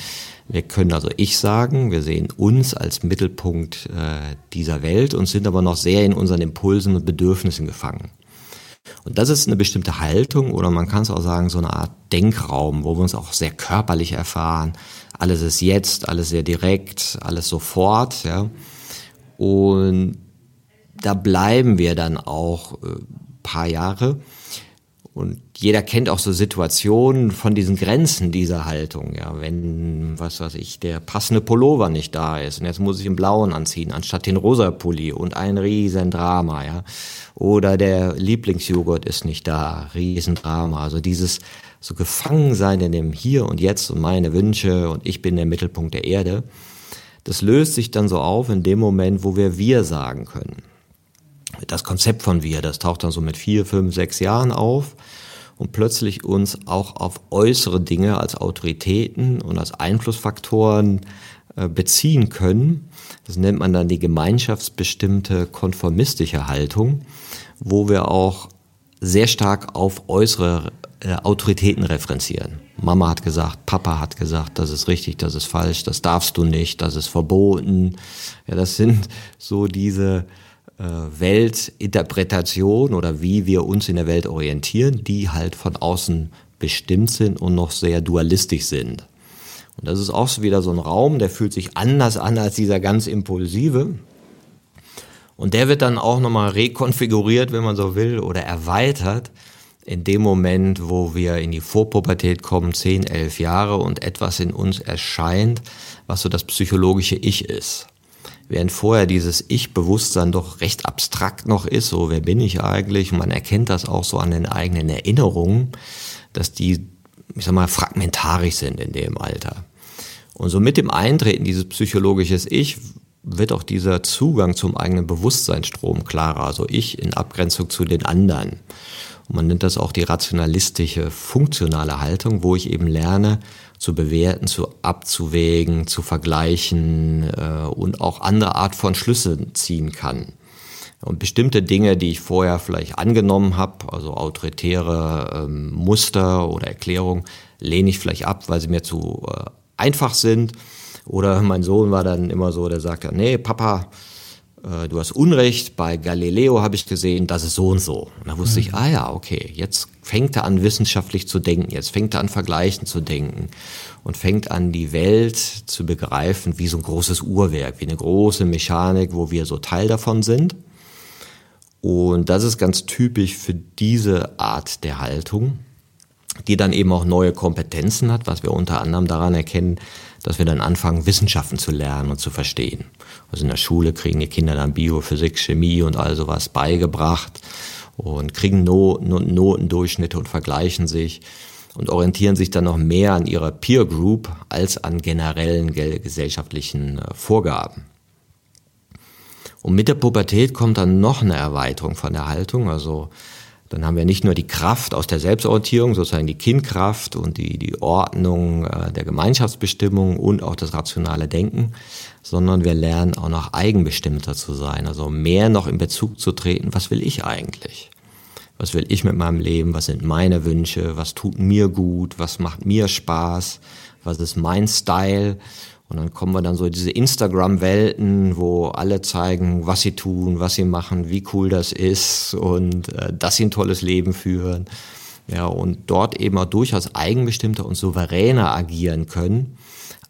Wir können also ich sagen, wir sehen uns als Mittelpunkt äh, dieser Welt und sind aber noch sehr in unseren Impulsen und Bedürfnissen gefangen. Und das ist eine bestimmte Haltung oder man kann es auch sagen, so eine Art Denkraum, wo wir uns auch sehr körperlich erfahren. Alles ist jetzt, alles sehr direkt, alles sofort, ja. Und da bleiben wir dann auch äh, paar Jahre. Und jeder kennt auch so Situationen von diesen Grenzen dieser Haltung. Ja, wenn, was weiß ich, der passende Pullover nicht da ist und jetzt muss ich einen blauen anziehen anstatt den rosa Pulli und ein riesen Drama, ja. Oder der Lieblingsjoghurt ist nicht da, riesen Drama. Also dieses so gefangen sein in dem Hier und Jetzt und meine Wünsche und ich bin der Mittelpunkt der Erde. Das löst sich dann so auf in dem Moment, wo wir wir sagen können das Konzept von wir, das taucht dann so mit vier, fünf, sechs Jahren auf und plötzlich uns auch auf äußere Dinge als Autoritäten und als Einflussfaktoren äh, beziehen können. Das nennt man dann die gemeinschaftsbestimmte konformistische Haltung, wo wir auch sehr stark auf äußere äh, Autoritäten referenzieren. Mama hat gesagt, Papa hat gesagt, das ist richtig, das ist falsch, das darfst du nicht, das ist verboten. Ja, das sind so diese Weltinterpretation oder wie wir uns in der Welt orientieren, die halt von außen bestimmt sind und noch sehr dualistisch sind. Und das ist auch wieder so ein Raum, der fühlt sich anders an als dieser ganz impulsive. Und der wird dann auch nochmal rekonfiguriert, wenn man so will, oder erweitert in dem Moment, wo wir in die Vorpubertät kommen, 10, 11 Jahre und etwas in uns erscheint, was so das psychologische Ich ist während vorher dieses Ich-Bewusstsein doch recht abstrakt noch ist, so wer bin ich eigentlich? Und man erkennt das auch so an den eigenen Erinnerungen, dass die, ich sag mal, fragmentarisch sind in dem Alter. Und so mit dem Eintreten dieses psychologisches Ich wird auch dieser Zugang zum eigenen Bewusstseinsstrom klarer, also ich in Abgrenzung zu den anderen. Und man nennt das auch die rationalistische, funktionale Haltung, wo ich eben lerne, zu bewerten, zu abzuwägen, zu vergleichen äh, und auch andere Art von Schlüssen ziehen kann. Und bestimmte Dinge, die ich vorher vielleicht angenommen habe, also autoritäre ähm, Muster oder Erklärungen, lehne ich vielleicht ab, weil sie mir zu äh, einfach sind. Oder mein Sohn war dann immer so, der sagte, nee, Papa, äh, du hast Unrecht, bei Galileo habe ich gesehen, das ist so und so. Und da wusste mhm. ich, ah ja, okay, jetzt fängt er an, wissenschaftlich zu denken, jetzt fängt er an, Vergleichen zu denken und fängt an, die Welt zu begreifen wie so ein großes Uhrwerk, wie eine große Mechanik, wo wir so Teil davon sind. Und das ist ganz typisch für diese Art der Haltung, die dann eben auch neue Kompetenzen hat, was wir unter anderem daran erkennen, dass wir dann anfangen, Wissenschaften zu lernen und zu verstehen. Also in der Schule kriegen die Kinder dann Bio, Physik, Chemie und all sowas beigebracht und kriegen Noten, Notendurchschnitte und vergleichen sich und orientieren sich dann noch mehr an ihrer Peer Group als an generellen gesellschaftlichen äh, Vorgaben. Und mit der Pubertät kommt dann noch eine Erweiterung von der Haltung, also dann haben wir nicht nur die Kraft aus der Selbstorientierung, sozusagen die Kindkraft und die, die Ordnung äh, der Gemeinschaftsbestimmung und auch das rationale Denken, sondern wir lernen auch noch eigenbestimmter zu sein, also mehr noch in Bezug zu treten, was will ich eigentlich? Was will ich mit meinem Leben? Was sind meine Wünsche? Was tut mir gut? Was macht mir Spaß? Was ist mein Style? Und dann kommen wir dann so diese Instagram-Welten, wo alle zeigen, was sie tun, was sie machen, wie cool das ist und äh, dass sie ein tolles Leben führen. Ja, und dort eben auch durchaus eigenbestimmter und souveräner agieren können,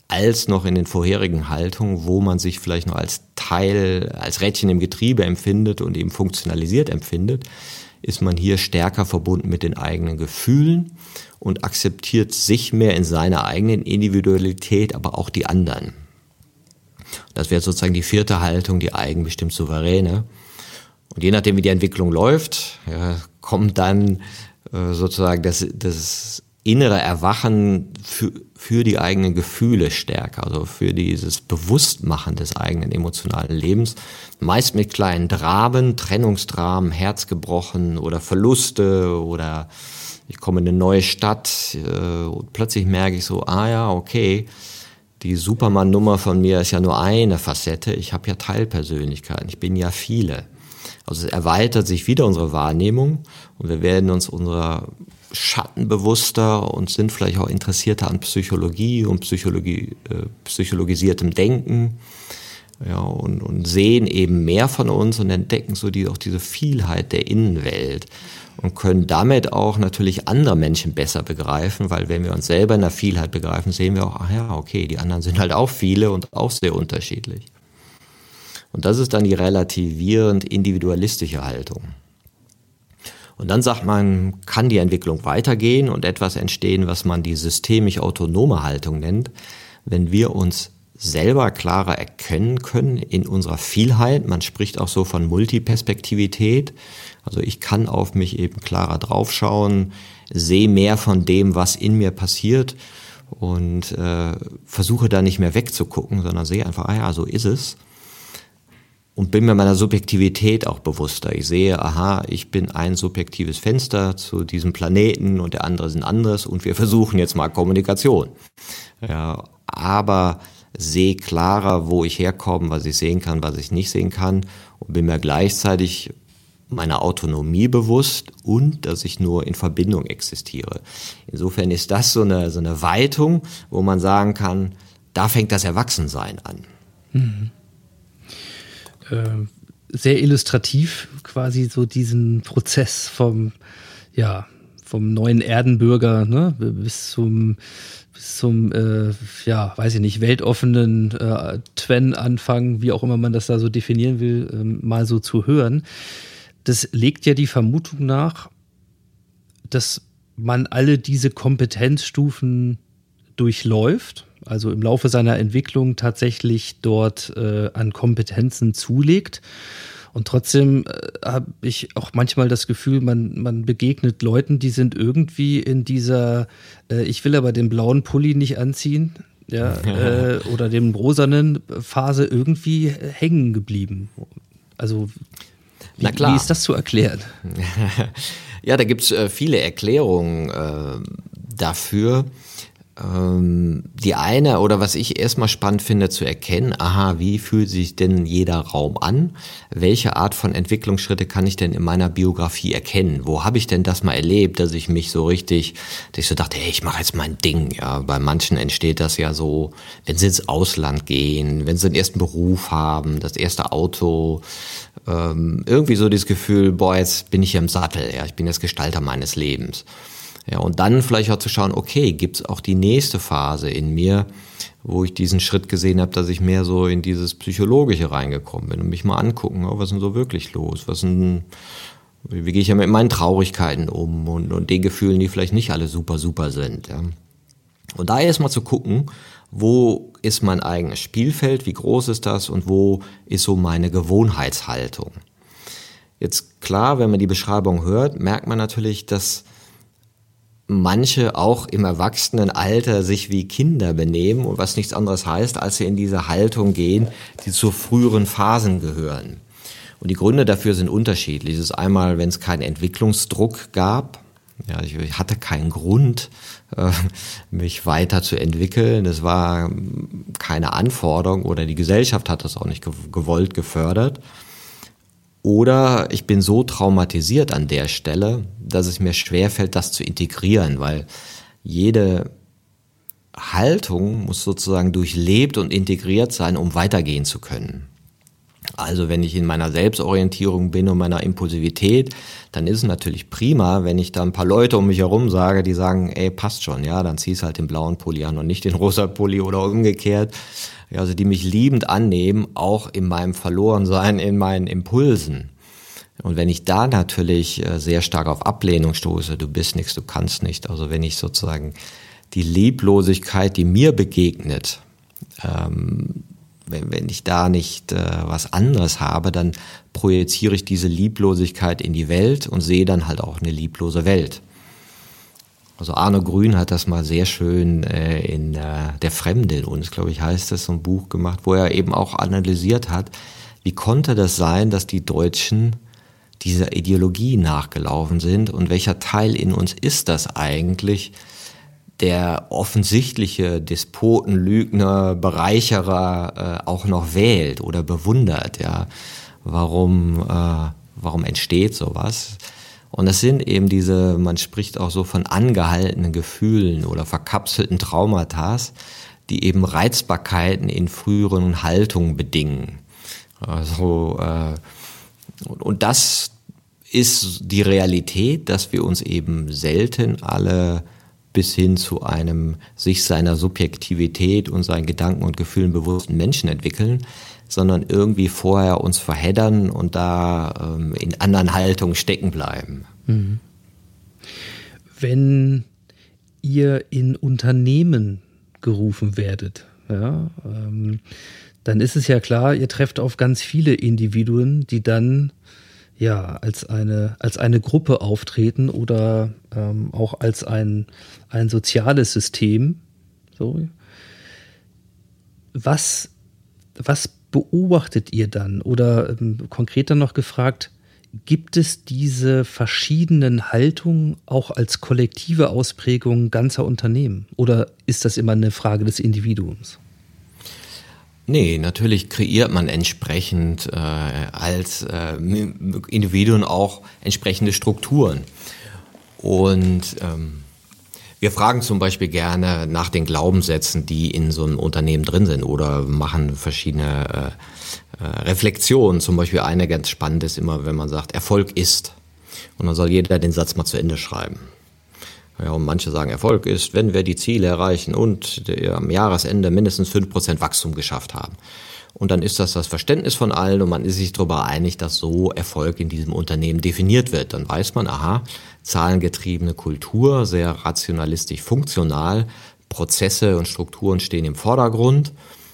als noch in den vorherigen Haltungen, wo man sich vielleicht noch als Teil, als Rädchen im Getriebe empfindet und eben funktionalisiert empfindet, ist man hier stärker verbunden mit den eigenen Gefühlen und akzeptiert sich mehr in seiner eigenen Individualität, aber auch die anderen. Das wäre sozusagen die vierte Haltung, die eigenbestimmt souveräne. Und je nachdem, wie die Entwicklung läuft, ja, kommt dann äh, sozusagen das, das innere Erwachen für, für die eigenen Gefühle stärker, also für dieses Bewusstmachen des eigenen emotionalen Lebens. Meist mit kleinen Dramen, Trennungsdramen, Herz gebrochen oder Verluste oder ich komme in eine neue Stadt äh, und plötzlich merke ich so, ah ja, okay, die Superman-Nummer von mir ist ja nur eine Facette, ich habe ja Teilpersönlichkeiten, ich bin ja viele. Also es erweitert sich wieder unsere Wahrnehmung und wir werden uns unserer Schatten bewusster und sind vielleicht auch interessierter an Psychologie und Psychologie, äh, psychologisiertem Denken. Ja, und, und sehen eben mehr von uns und entdecken so die, auch diese Vielheit der Innenwelt und können damit auch natürlich andere Menschen besser begreifen, weil wenn wir uns selber in der Vielheit begreifen, sehen wir auch, ach ja, okay, die anderen sind halt auch viele und auch sehr unterschiedlich. Und das ist dann die relativierend individualistische Haltung. Und dann sagt man, kann die Entwicklung weitergehen und etwas entstehen, was man die systemisch autonome Haltung nennt, wenn wir uns selber klarer erkennen können in unserer Vielheit. Man spricht auch so von Multiperspektivität. Also ich kann auf mich eben klarer draufschauen, sehe mehr von dem, was in mir passiert und äh, versuche da nicht mehr wegzugucken, sondern sehe einfach, ah ja, so ist es. Und bin mir meiner Subjektivität auch bewusster. Ich sehe, aha, ich bin ein subjektives Fenster zu diesem Planeten und der andere ist ein anderes und wir versuchen jetzt mal Kommunikation. Ja, aber sehe klarer, wo ich herkomme, was ich sehen kann, was ich nicht sehen kann und bin mir gleichzeitig meiner Autonomie bewusst und dass ich nur in Verbindung existiere. Insofern ist das so eine, so eine Weitung, wo man sagen kann, da fängt das Erwachsensein an. Mhm. Äh, sehr illustrativ quasi so diesen Prozess vom, ja, vom neuen Erdenbürger ne, bis zum zum, äh, ja, weiß ich nicht, weltoffenen äh, Twen-Anfang, wie auch immer man das da so definieren will, ähm, mal so zu hören. Das legt ja die Vermutung nach, dass man alle diese Kompetenzstufen durchläuft, also im Laufe seiner Entwicklung tatsächlich dort äh, an Kompetenzen zulegt und trotzdem äh, habe ich auch manchmal das Gefühl, man, man begegnet Leuten, die sind irgendwie in dieser, äh, ich will aber den blauen Pulli nicht anziehen, ja, äh, oder dem rosanen Phase irgendwie hängen geblieben. Also wie, wie ist das zu erklären? ja, da gibt es äh, viele Erklärungen äh, dafür. Ähm, die eine oder was ich erstmal spannend finde zu erkennen, aha, wie fühlt sich denn jeder Raum an? Welche Art von Entwicklungsschritte kann ich denn in meiner Biografie erkennen? Wo habe ich denn das mal erlebt, dass ich mich so richtig, dass ich so dachte, hey, ich mache jetzt mein Ding. Ja, bei manchen entsteht das ja so, wenn sie ins Ausland gehen, wenn sie den ersten Beruf haben, das erste Auto, ähm, irgendwie so dieses Gefühl, boah, jetzt bin ich hier im Sattel, ja, ich bin jetzt Gestalter meines Lebens. Ja, und dann vielleicht auch zu schauen, okay, gibt es auch die nächste Phase in mir, wo ich diesen Schritt gesehen habe, dass ich mehr so in dieses Psychologische reingekommen bin und mich mal angucken, oh, was ist denn so wirklich los? Was wie, wie gehe ich ja mit meinen Traurigkeiten um und, und den Gefühlen, die vielleicht nicht alle super, super sind. Ja. Und da erstmal zu gucken, wo ist mein eigenes Spielfeld, wie groß ist das und wo ist so meine Gewohnheitshaltung. Jetzt klar, wenn man die Beschreibung hört, merkt man natürlich, dass manche auch im Erwachsenenalter sich wie Kinder benehmen und was nichts anderes heißt, als sie in diese Haltung gehen, die zu früheren Phasen gehören. Und die Gründe dafür sind unterschiedlich. Es ist einmal, wenn es keinen Entwicklungsdruck gab. Ja, ich hatte keinen Grund, äh, mich weiterzuentwickeln. Es war keine Anforderung oder die Gesellschaft hat das auch nicht gewollt gefördert. Oder ich bin so traumatisiert an der Stelle, dass es mir schwerfällt, das zu integrieren, weil jede Haltung muss sozusagen durchlebt und integriert sein, um weitergehen zu können. Also wenn ich in meiner Selbstorientierung bin und meiner Impulsivität, dann ist es natürlich prima, wenn ich da ein paar Leute um mich herum sage, die sagen, ey, passt schon, ja, dann zieh's halt den blauen Pulli an und nicht den rosa Pulli oder umgekehrt also die mich liebend annehmen, auch in meinem Verlorensein, in meinen Impulsen. Und wenn ich da natürlich äh, sehr stark auf Ablehnung stoße, du bist nichts, du kannst nicht, also wenn ich sozusagen die Lieblosigkeit, die mir begegnet, ähm, wenn, wenn ich da nicht äh, was anderes habe, dann projiziere ich diese Lieblosigkeit in die Welt und sehe dann halt auch eine lieblose Welt. Also Arno Grün hat das mal sehr schön äh, in äh, Der Fremde in uns, glaube ich, heißt das, so ein Buch gemacht, wo er eben auch analysiert hat, wie konnte das sein, dass die Deutschen dieser Ideologie nachgelaufen sind und welcher Teil in uns ist das eigentlich, der offensichtliche Despoten, Lügner, Bereicherer äh, auch noch wählt oder bewundert, ja. Warum, äh, warum entsteht sowas? Und es sind eben diese, man spricht auch so von angehaltenen Gefühlen oder verkapselten Traumata, die eben Reizbarkeiten in früheren Haltungen bedingen. Also, äh, und das ist die Realität, dass wir uns eben selten alle bis hin zu einem sich seiner Subjektivität und seinen Gedanken und Gefühlen bewussten Menschen entwickeln, sondern irgendwie vorher uns verheddern und da ähm, in anderen Haltungen stecken bleiben. Wenn ihr in Unternehmen gerufen werdet, ja, ähm, dann ist es ja klar, ihr trefft auf ganz viele Individuen, die dann ja als eine als eine Gruppe auftreten oder ähm, auch als ein ein soziales System. So. Was was beobachtet ihr dann? Oder ähm, konkreter noch gefragt, gibt es diese verschiedenen Haltungen auch als kollektive Ausprägung ganzer Unternehmen? Oder ist das immer eine Frage des Individuums? Nee, natürlich kreiert man entsprechend äh, als äh, Individuen auch entsprechende Strukturen. Und ähm, wir fragen zum Beispiel gerne nach den Glaubenssätzen, die in so einem Unternehmen drin sind oder machen verschiedene äh, äh, Reflexionen. Zum Beispiel eine ganz spannend ist immer, wenn man sagt, Erfolg ist. Und dann soll jeder den Satz mal zu Ende schreiben. Ja, und manche sagen, Erfolg ist, wenn wir die Ziele erreichen und am Jahresende mindestens fünf Prozent Wachstum geschafft haben. Und dann ist das das Verständnis von allen und man ist sich darüber einig, dass so Erfolg in diesem Unternehmen definiert wird. Dann weiß man, aha, zahlengetriebene Kultur, sehr rationalistisch funktional, Prozesse und Strukturen stehen im Vordergrund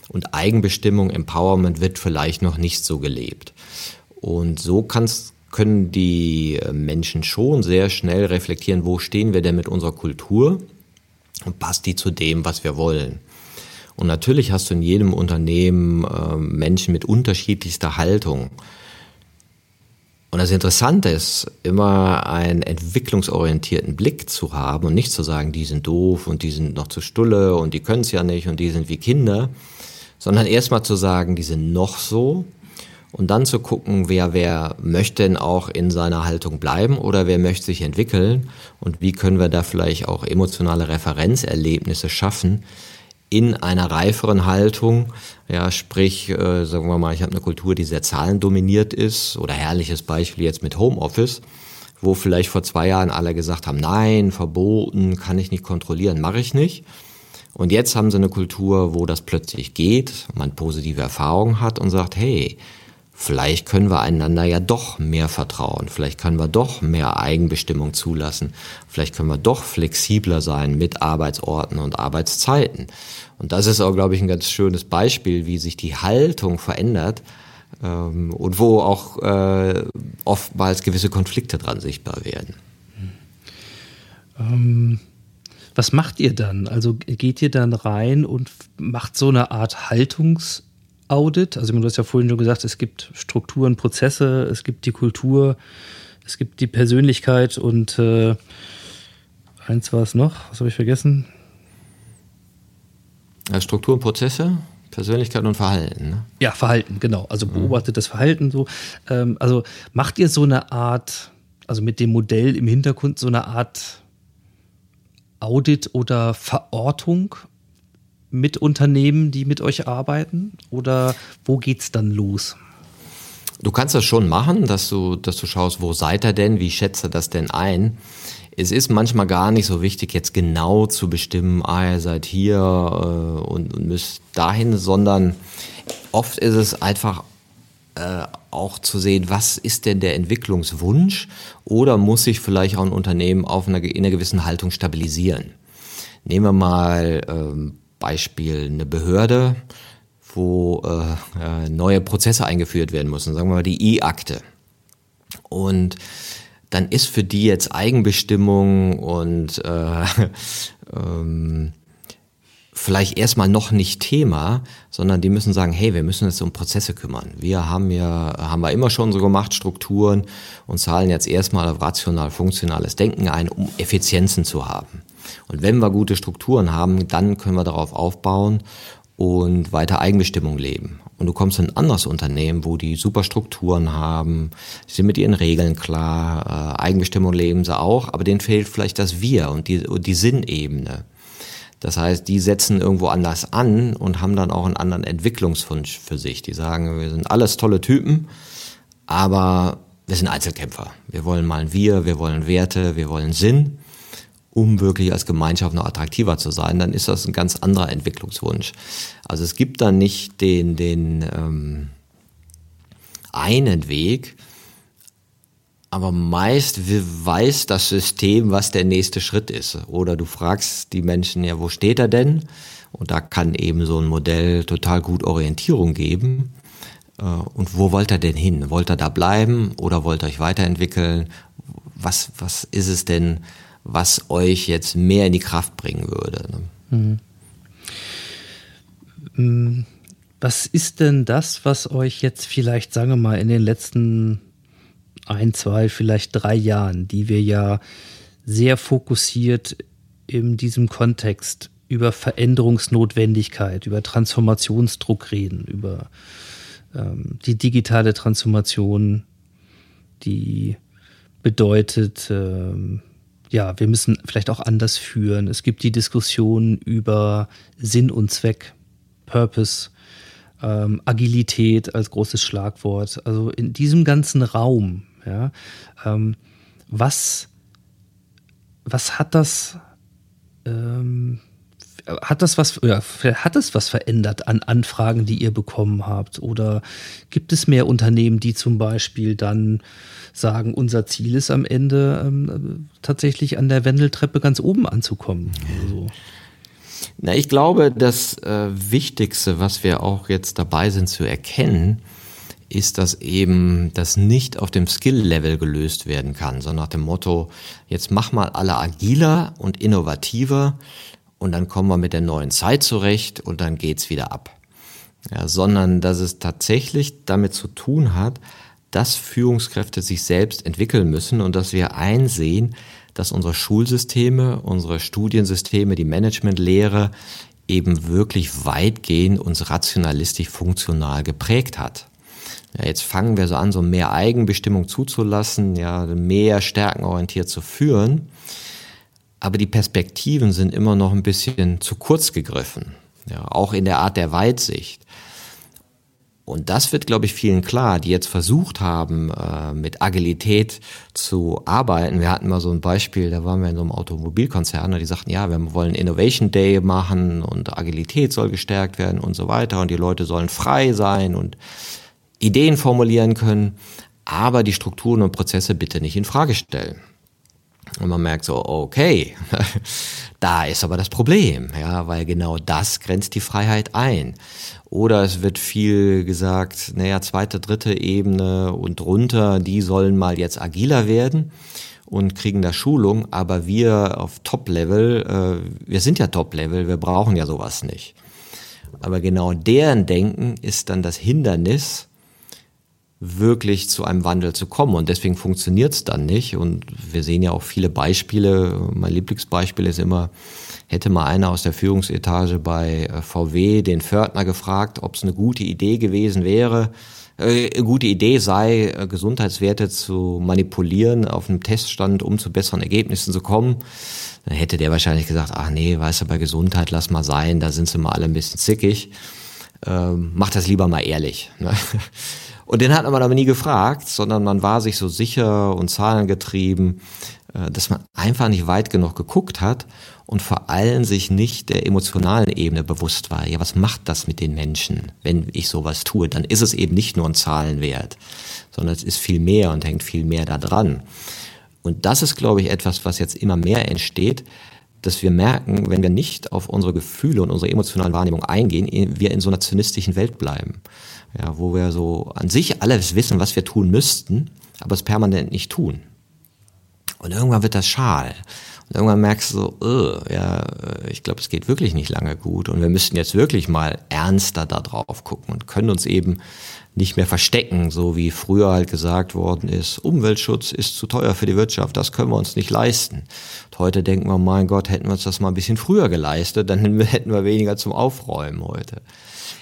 und Eigenbestimmung, Empowerment wird vielleicht noch nicht so gelebt. Und so kannst können die äh, Menschen schon sehr schnell reflektieren, wo stehen wir denn mit unserer Kultur und passt die zu dem, was wir wollen. Und natürlich hast du in jedem Unternehmen äh, Menschen mit unterschiedlichster Haltung. Und das Interessante ist, immer einen entwicklungsorientierten Blick zu haben und nicht zu sagen, die sind doof und die sind noch zu stulle und die können es ja nicht und die sind wie Kinder, sondern erstmal zu sagen, die sind noch so und dann zu gucken, wer, wer möchte denn auch in seiner Haltung bleiben oder wer möchte sich entwickeln und wie können wir da vielleicht auch emotionale Referenzerlebnisse schaffen in einer reiferen Haltung, ja, sprich, äh, sagen wir mal, ich habe eine Kultur, die sehr zahlendominiert ist oder herrliches Beispiel jetzt mit Homeoffice, wo vielleicht vor zwei Jahren alle gesagt haben, nein, verboten, kann ich nicht kontrollieren, mache ich nicht. Und jetzt haben sie eine Kultur, wo das plötzlich geht, man positive Erfahrungen hat und sagt, hey, vielleicht können wir einander ja doch mehr vertrauen, vielleicht können wir doch mehr Eigenbestimmung zulassen, vielleicht können wir doch flexibler sein mit Arbeitsorten und Arbeitszeiten. Und das ist auch, glaube ich, ein ganz schönes Beispiel, wie sich die Haltung verändert ähm, und wo auch äh, oftmals gewisse Konflikte dran sichtbar werden. Ähm, was macht ihr dann? Also geht ihr dann rein und macht so eine Art Haltungs- Audit. Also du hast ja vorhin schon gesagt, es gibt Strukturen, Prozesse, es gibt die Kultur, es gibt die Persönlichkeit und äh, eins war es noch, was habe ich vergessen? Strukturen, Prozesse, Persönlichkeit und Verhalten. Ne? Ja, Verhalten, genau. Also mhm. beobachtet das Verhalten so. Ähm, also macht ihr so eine Art, also mit dem Modell im Hintergrund so eine Art Audit oder Verortung mit Unternehmen, die mit euch arbeiten? Oder wo geht's dann los? Du kannst das schon machen, dass du, dass du schaust, wo seid ihr denn, wie schätzt ihr das denn ein? Es ist manchmal gar nicht so wichtig, jetzt genau zu bestimmen, ah, ihr seid hier äh, und, und müsst dahin, sondern oft ist es einfach äh, auch zu sehen, was ist denn der Entwicklungswunsch oder muss sich vielleicht auch ein Unternehmen auf einer, in einer gewissen Haltung stabilisieren. Nehmen wir mal ähm, Beispiel eine Behörde, wo äh, äh, neue Prozesse eingeführt werden müssen, sagen wir mal die E-Akte. Und dann ist für die jetzt Eigenbestimmung und äh, ähm, vielleicht erstmal noch nicht Thema, sondern die müssen sagen, hey, wir müssen uns um Prozesse kümmern. Wir haben ja, haben wir immer schon so gemacht, Strukturen und zahlen jetzt erstmal auf rational funktionales Denken ein, um Effizienzen zu haben. Und wenn wir gute Strukturen haben, dann können wir darauf aufbauen und weiter Eigenbestimmung leben. Und du kommst in ein anderes Unternehmen, wo die super Strukturen haben, sind mit ihren Regeln klar, äh, Eigenbestimmung leben sie auch, aber denen fehlt vielleicht das Wir und die, und die Sinnebene. Das heißt, die setzen irgendwo anders an und haben dann auch einen anderen Entwicklungswunsch für sich. Die sagen, wir sind alles tolle Typen, aber wir sind Einzelkämpfer. Wir wollen mal ein Wir, wir wollen Werte, wir wollen Sinn um wirklich als Gemeinschaft noch attraktiver zu sein, dann ist das ein ganz anderer Entwicklungswunsch. Also es gibt da nicht den, den ähm, einen Weg, aber meist weiß das System, was der nächste Schritt ist. Oder du fragst die Menschen, ja, wo steht er denn? Und da kann eben so ein Modell total gut Orientierung geben. Äh, und wo wollt ihr denn hin? Wollt ihr da bleiben oder wollt ihr euch weiterentwickeln? Was, was ist es denn, was euch jetzt mehr in die Kraft bringen würde? Mhm. Mm, was ist denn das, was euch jetzt vielleicht, sagen wir mal, in den letzten ein, zwei, vielleicht drei Jahren, die wir ja sehr fokussiert in diesem Kontext über Veränderungsnotwendigkeit, über Transformationsdruck reden, über ähm, die digitale Transformation, die bedeutet, ähm, ja, wir müssen vielleicht auch anders führen. Es gibt die Diskussion über Sinn und Zweck, Purpose, ähm, Agilität als großes Schlagwort. Also in diesem ganzen Raum, ja, ähm, was, was hat das, ähm, hat das was, ja, hat es was verändert an Anfragen, die ihr bekommen habt? Oder gibt es mehr Unternehmen, die zum Beispiel dann sagen, unser Ziel ist am Ende ähm, tatsächlich an der Wendeltreppe ganz oben anzukommen? Also. Na, ich glaube, das äh, Wichtigste, was wir auch jetzt dabei sind zu erkennen, ist, dass eben das nicht auf dem Skill-Level gelöst werden kann, sondern nach dem Motto, jetzt mach mal alle agiler und innovativer und dann kommen wir mit der neuen Zeit zurecht und dann geht's wieder ab. Ja, sondern dass es tatsächlich damit zu tun hat, dass Führungskräfte sich selbst entwickeln müssen und dass wir einsehen, dass unsere Schulsysteme, unsere Studiensysteme, die Managementlehre eben wirklich weitgehend uns rationalistisch funktional geprägt hat. Ja, jetzt fangen wir so an, so mehr Eigenbestimmung zuzulassen, ja, mehr stärkenorientiert zu führen. Aber die Perspektiven sind immer noch ein bisschen zu kurz gegriffen. Ja, auch in der Art der Weitsicht. Und das wird, glaube ich, vielen klar, die jetzt versucht haben, äh, mit Agilität zu arbeiten. Wir hatten mal so ein Beispiel, da waren wir in so einem Automobilkonzern und die sagten, ja, wir wollen Innovation Day machen und Agilität soll gestärkt werden und so weiter und die Leute sollen frei sein und Ideen formulieren können, aber die Strukturen und Prozesse bitte nicht in Frage stellen. Und man merkt so, okay, da ist aber das Problem, ja, weil genau das grenzt die Freiheit ein. Oder es wird viel gesagt, naja, zweite, dritte Ebene und drunter, die sollen mal jetzt agiler werden und kriegen da Schulung, aber wir auf Top-Level, äh, wir sind ja Top-Level, wir brauchen ja sowas nicht. Aber genau deren Denken ist dann das Hindernis, wirklich zu einem Wandel zu kommen. Und deswegen funktioniert es dann nicht. Und wir sehen ja auch viele Beispiele. Mein Lieblingsbeispiel ist immer, hätte mal einer aus der Führungsetage bei äh, VW den Fördner gefragt, ob es eine gute Idee gewesen wäre, äh, gute Idee sei, äh, Gesundheitswerte zu manipulieren auf einem Teststand, um zu besseren Ergebnissen zu kommen. Dann hätte der wahrscheinlich gesagt, ach nee, weißt du, bei Gesundheit lass mal sein, da sind sie mal alle ein bisschen zickig. Ähm, mach das lieber mal ehrlich. Ne? Und den hat man aber nie gefragt, sondern man war sich so sicher und zahlengetrieben, äh, dass man einfach nicht weit genug geguckt hat und vor allem sich nicht der emotionalen Ebene bewusst war. Ja, was macht das mit den Menschen, wenn ich sowas tue? Dann ist es eben nicht nur ein Zahlenwert, sondern es ist viel mehr und hängt viel mehr da dran. Und das ist, glaube ich, etwas, was jetzt immer mehr entsteht, dass wir merken, wenn wir nicht auf unsere Gefühle und unsere emotionalen Wahrnehmung eingehen, wir in so einer zynistischen Welt bleiben ja, wo wir so an sich alles wissen, was wir tun müssten, aber es permanent nicht tun. Und irgendwann wird das schal. Und irgendwann merkst du so, uh, ja, ich glaube, es geht wirklich nicht lange gut. Und wir müssten jetzt wirklich mal ernster da drauf gucken und können uns eben nicht mehr verstecken, so wie früher halt gesagt worden ist, Umweltschutz ist zu teuer für die Wirtschaft, das können wir uns nicht leisten. Und heute denken wir, mein Gott, hätten wir uns das mal ein bisschen früher geleistet, dann hätten wir weniger zum Aufräumen heute.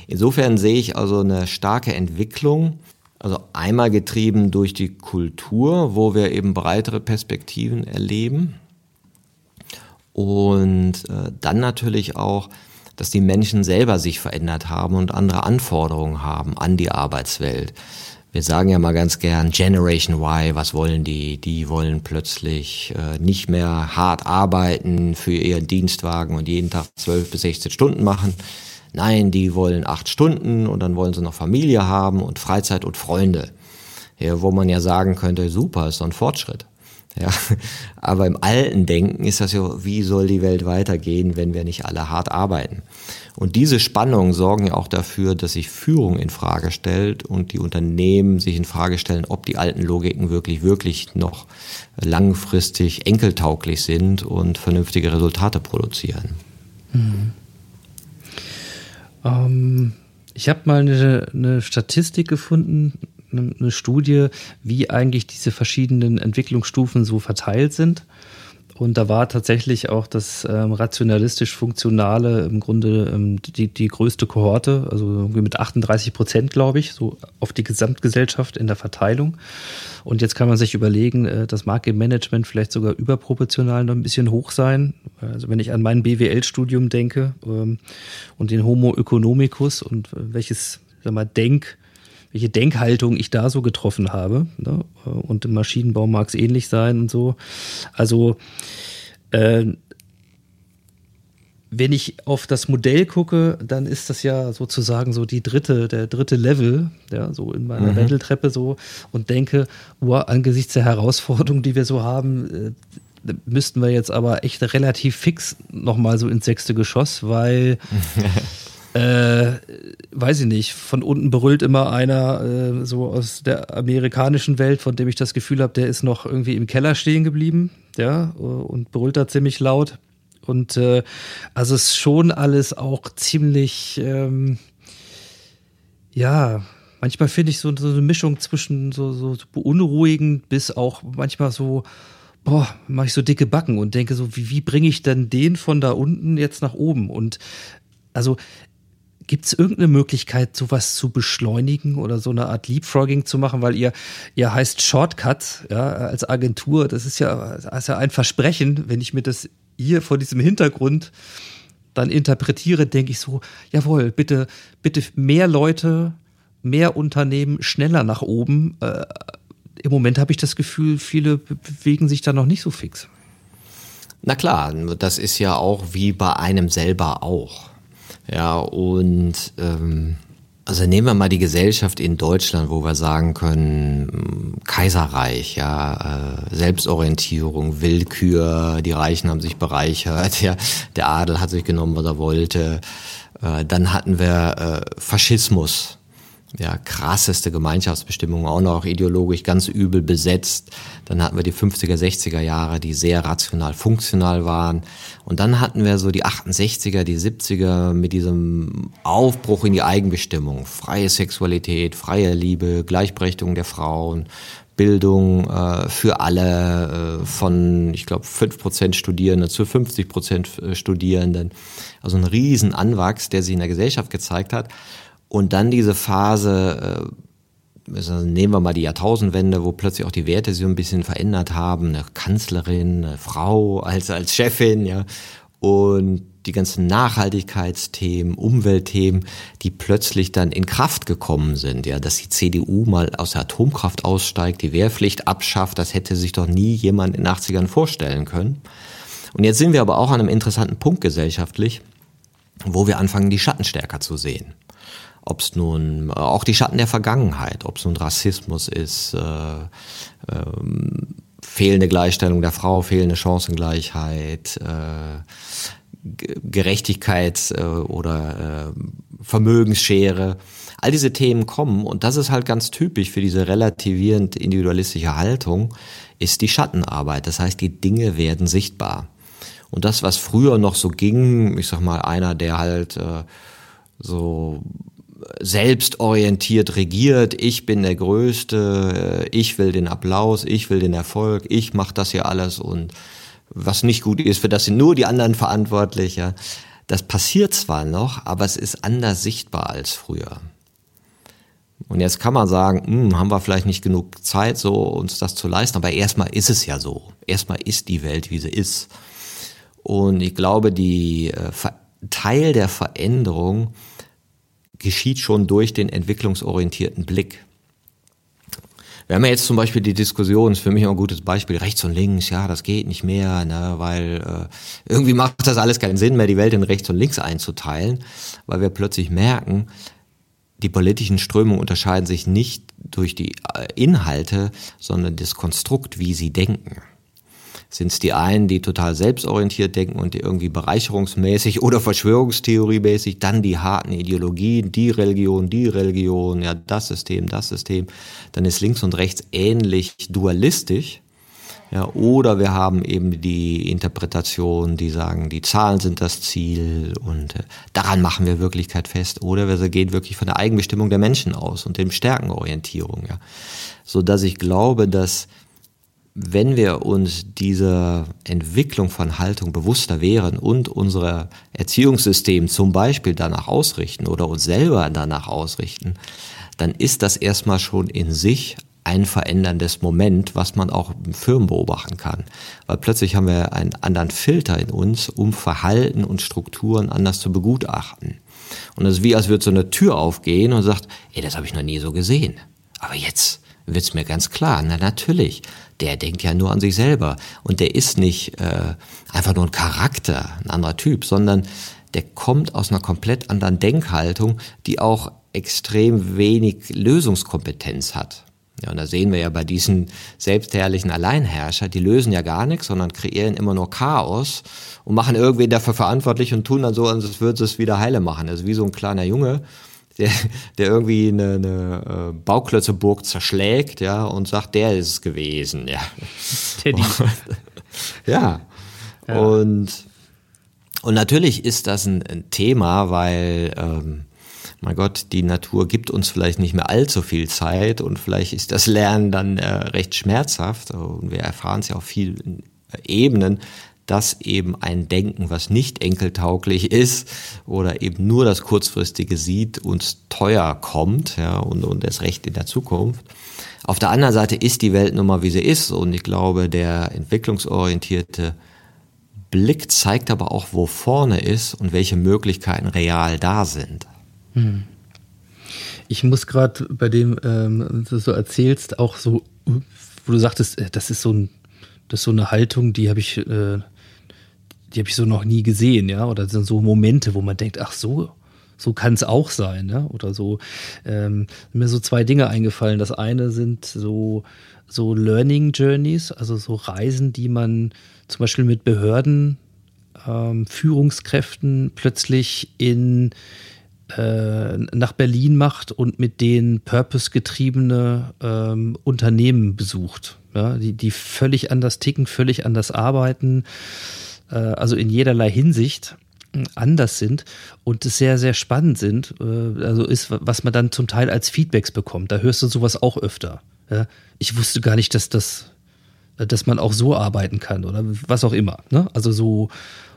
Insofern sehe ich also eine starke Entwicklung, also einmal getrieben durch die Kultur, wo wir eben breitere Perspektiven erleben und äh, dann natürlich auch, dass die Menschen selber sich verändert haben und andere Anforderungen haben an die Arbeitswelt. Wir sagen ja mal ganz gern Generation Y, was wollen die? Die wollen plötzlich äh, nicht mehr hart arbeiten für ihren Dienstwagen und jeden Tag 12 bis 16 Stunden machen, Nein, die wollen acht Stunden und dann wollen sie noch Familie haben und Freizeit und Freunde. Ja, wo man ja sagen könnte, super, ist doch ein Fortschritt. Ja, aber im alten Denken ist das ja, wie soll die Welt weitergehen, wenn wir nicht alle hart arbeiten? Und diese Spannungen sorgen ja auch dafür, dass sich Führung in Frage stellt und die Unternehmen sich in Frage stellen, ob die alten Logiken wirklich, wirklich noch langfristig enkeltauglich sind und vernünftige Resultate produzieren. Mhm. Ähm, ich habe mal eine, eine Statistik gefunden, eine Studie, wie eigentlich diese verschiedenen Entwicklungsstufen so verteilt sind. Und da war tatsächlich auch das ähm, rationalistisch-funktionale im Grunde ähm, die, die größte Kohorte, also irgendwie mit 38 Prozent, glaube ich, so auf die Gesamtgesellschaft in der Verteilung. Und jetzt kann man sich überlegen, äh, das mag im Management vielleicht sogar überproportional noch ein bisschen hoch sein. Also wenn ich an mein BWL-Studium denke ähm, und den Homo economicus und äh, welches, sag mal, Denk- welche Denkhaltung ich da so getroffen habe. Ne? Und im Maschinenbau mag es ähnlich sein und so. Also äh, wenn ich auf das Modell gucke, dann ist das ja sozusagen so die dritte, der dritte Level, ja, so in meiner mhm. Wendeltreppe so und denke, oh, angesichts der Herausforderungen, die wir so haben, äh, müssten wir jetzt aber echt relativ fix nochmal so ins sechste Geschoss, weil äh, weiß ich nicht, von unten berüllt immer einer äh, so aus der amerikanischen Welt, von dem ich das Gefühl habe, der ist noch irgendwie im Keller stehen geblieben, ja, und brüllt da ziemlich laut. Und äh, also ist schon alles auch ziemlich, ähm, ja, manchmal finde ich so, so, eine Mischung zwischen so, so beunruhigend bis auch manchmal so, boah, mache ich so dicke Backen und denke so, wie, wie bringe ich denn den von da unten jetzt nach oben? Und also Gibt es irgendeine Möglichkeit, sowas zu beschleunigen oder so eine Art Leapfrogging zu machen? Weil ihr, ihr heißt Shortcut, ja, als Agentur. Das ist ja, das ist ja ein Versprechen. Wenn ich mir das hier vor diesem Hintergrund dann interpretiere, denke ich so, jawohl, bitte, bitte mehr Leute, mehr Unternehmen schneller nach oben. Äh, Im Moment habe ich das Gefühl, viele bewegen sich da noch nicht so fix. Na klar, das ist ja auch wie bei einem selber auch. Ja, und ähm, also nehmen wir mal die Gesellschaft in Deutschland, wo wir sagen können, Kaiserreich, ja, äh, Selbstorientierung, Willkür, die Reichen haben sich bereichert, ja, der Adel hat sich genommen, was er wollte. Äh, dann hatten wir äh, Faschismus, ja, krasseste Gemeinschaftsbestimmung, auch noch ideologisch ganz übel besetzt. Dann hatten wir die 50er, 60er Jahre, die sehr rational, funktional waren. Und dann hatten wir so die 68er, die 70er mit diesem Aufbruch in die Eigenbestimmung. Freie Sexualität, freie Liebe, Gleichberechtigung der Frauen, Bildung äh, für alle äh, von, ich glaube, 5% Studierenden zu 50% äh, Studierenden. Also ein Riesenanwachs, der sich in der Gesellschaft gezeigt hat. Und dann diese Phase, äh, also nehmen wir mal die Jahrtausendwende, wo plötzlich auch die Werte sich ein bisschen verändert haben, eine Kanzlerin, eine Frau als, als Chefin, ja, und die ganzen Nachhaltigkeitsthemen, Umweltthemen, die plötzlich dann in Kraft gekommen sind, ja, dass die CDU mal aus der Atomkraft aussteigt, die Wehrpflicht abschafft, das hätte sich doch nie jemand in den 80ern vorstellen können. Und jetzt sind wir aber auch an einem interessanten Punkt gesellschaftlich, wo wir anfangen, die Schatten stärker zu sehen ob es nun auch die Schatten der Vergangenheit, ob es nun Rassismus ist, äh, ähm, fehlende Gleichstellung der Frau, fehlende Chancengleichheit, äh, Gerechtigkeit äh, oder äh, Vermögensschere. All diese Themen kommen und das ist halt ganz typisch für diese relativierend individualistische Haltung, ist die Schattenarbeit. Das heißt, die Dinge werden sichtbar. Und das, was früher noch so ging, ich sag mal, einer, der halt äh, so selbstorientiert regiert, ich bin der Größte, ich will den Applaus, ich will den Erfolg, ich mache das hier alles und was nicht gut ist, für das sind nur die anderen verantwortlich. Ja. Das passiert zwar noch, aber es ist anders sichtbar als früher. Und jetzt kann man sagen, hm, haben wir vielleicht nicht genug Zeit, so uns das zu leisten, aber erstmal ist es ja so. Erstmal ist die Welt, wie sie ist. Und ich glaube, die äh, Teil der Veränderung geschieht schon durch den entwicklungsorientierten Blick. Wir haben ja jetzt zum Beispiel die Diskussion, ist für mich auch ein gutes Beispiel, rechts und links, ja, das geht nicht mehr, ne, weil äh, irgendwie macht das alles keinen Sinn mehr, die Welt in rechts und links einzuteilen, weil wir plötzlich merken, die politischen Strömungen unterscheiden sich nicht durch die äh, Inhalte, sondern das Konstrukt, wie sie denken. Sind es die einen, die total selbstorientiert denken und die irgendwie bereicherungsmäßig oder verschwörungstheoriemäßig, dann die harten Ideologien, die Religion, die Religion, ja, das System, das System, dann ist links und rechts ähnlich dualistisch. Ja, oder wir haben eben die Interpretation, die sagen, die Zahlen sind das Ziel und äh, daran machen wir Wirklichkeit fest. Oder wir gehen wirklich von der Eigenbestimmung der Menschen aus und dem Stärkenorientierung. Ja. So dass ich glaube, dass wenn wir uns dieser Entwicklung von Haltung bewusster wären und unser Erziehungssystem zum Beispiel danach ausrichten oder uns selber danach ausrichten, dann ist das erstmal schon in sich ein veränderndes Moment, was man auch im Firmen beobachten kann. Weil plötzlich haben wir einen anderen Filter in uns, um Verhalten und Strukturen anders zu begutachten. Und es ist wie, als würde so eine Tür aufgehen und sagt, ey, das habe ich noch nie so gesehen. Aber jetzt wird's mir ganz klar, na natürlich, der denkt ja nur an sich selber und der ist nicht äh, einfach nur ein Charakter, ein anderer Typ, sondern der kommt aus einer komplett anderen Denkhaltung, die auch extrem wenig Lösungskompetenz hat. Ja, und da sehen wir ja bei diesen selbstherrlichen Alleinherrscher, die lösen ja gar nichts, sondern kreieren immer nur Chaos und machen irgendwen dafür verantwortlich und tun dann so, als würde es wieder heile machen. Das ist wie so ein kleiner Junge, der, der irgendwie eine, eine äh, Bauklötzeburg zerschlägt, ja, und sagt, der ist es gewesen, ja. Teddy. ja. ja. Und, und natürlich ist das ein, ein Thema, weil ähm, mein Gott, die Natur gibt uns vielleicht nicht mehr allzu viel Zeit und vielleicht ist das Lernen dann äh, recht schmerzhaft und wir erfahren es ja auf vielen Ebenen, dass eben ein Denken, was nicht enkeltauglich ist oder eben nur das Kurzfristige sieht, uns teuer kommt ja, und, und erst recht in der Zukunft. Auf der anderen Seite ist die Welt nun mal, wie sie ist und ich glaube, der entwicklungsorientierte Blick zeigt aber auch, wo vorne ist und welche Möglichkeiten real da sind. Hm. Ich muss gerade bei dem, ähm, du so erzählst, auch so, wo du sagtest, äh, das ist so ein, das ist so eine Haltung, die habe ich, äh, die habe ich so noch nie gesehen, ja, oder sind so Momente, wo man denkt, ach so, so kann es auch sein, ja, oder so. Ähm, mir so zwei Dinge eingefallen. Das eine sind so so Learning Journeys, also so Reisen, die man zum Beispiel mit Behörden, ähm, Führungskräften plötzlich in äh, nach Berlin macht und mit denen purpose-getriebene ähm, Unternehmen besucht, ja, die, die völlig anders ticken, völlig anders arbeiten, äh, also in jederlei Hinsicht anders sind und sehr, sehr spannend sind, äh, also ist, was man dann zum Teil als Feedbacks bekommt. Da hörst du sowas auch öfter. Ja? Ich wusste gar nicht, dass das, dass man auch so arbeiten kann oder was auch immer. Ne? Also so,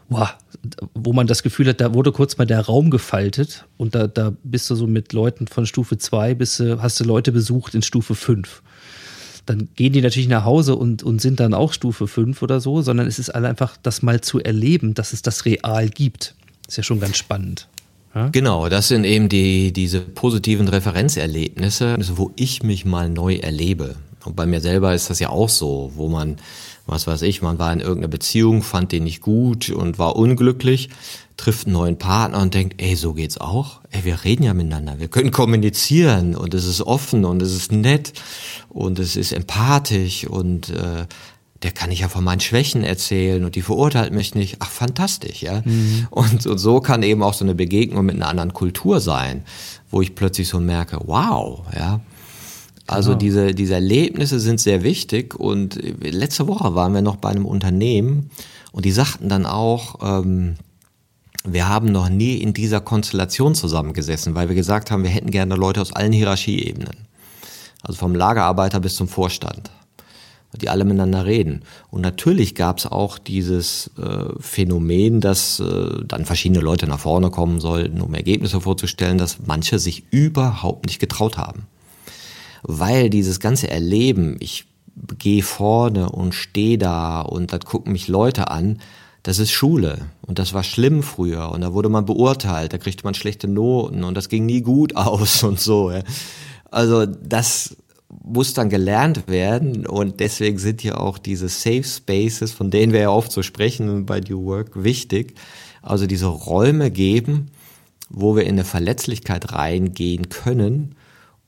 wow, wo man das Gefühl hat, da wurde kurz mal der Raum gefaltet und da, da bist du so mit Leuten von Stufe 2 bis hast du Leute besucht in Stufe 5. Dann gehen die natürlich nach Hause und, und sind dann auch Stufe 5 oder so, sondern es ist einfach das mal zu erleben, dass es das real gibt. Ist ja schon ganz spannend. Ja? Genau, das sind eben die, diese positiven Referenzerlebnisse, wo ich mich mal neu erlebe. Und bei mir selber ist das ja auch so, wo man was weiß ich, man war in irgendeiner Beziehung, fand den nicht gut und war unglücklich, trifft einen neuen Partner und denkt, ey, so geht's auch. Ey, wir reden ja miteinander, wir können kommunizieren und es ist offen und es ist nett und es ist empathisch und äh, der kann ich ja von meinen Schwächen erzählen und die verurteilt mich nicht. Ach, fantastisch, ja. Mhm. Und, und so kann eben auch so eine Begegnung mit einer anderen Kultur sein, wo ich plötzlich so merke, wow, ja, also genau. diese, diese Erlebnisse sind sehr wichtig und letzte Woche waren wir noch bei einem Unternehmen und die sagten dann auch, ähm, wir haben noch nie in dieser Konstellation zusammengesessen, weil wir gesagt haben, wir hätten gerne Leute aus allen Hierarchieebenen. Also vom Lagerarbeiter bis zum Vorstand, die alle miteinander reden. Und natürlich gab es auch dieses äh, Phänomen, dass äh, dann verschiedene Leute nach vorne kommen sollten, um Ergebnisse vorzustellen, dass manche sich überhaupt nicht getraut haben weil dieses ganze Erleben, ich gehe vorne und stehe da und da gucken mich Leute an, das ist Schule und das war schlimm früher und da wurde man beurteilt, da kriegte man schlechte Noten und das ging nie gut aus und so. Also das muss dann gelernt werden und deswegen sind ja auch diese Safe Spaces, von denen wir ja oft so sprechen bei New Work, wichtig. Also diese Räume geben, wo wir in eine Verletzlichkeit reingehen können,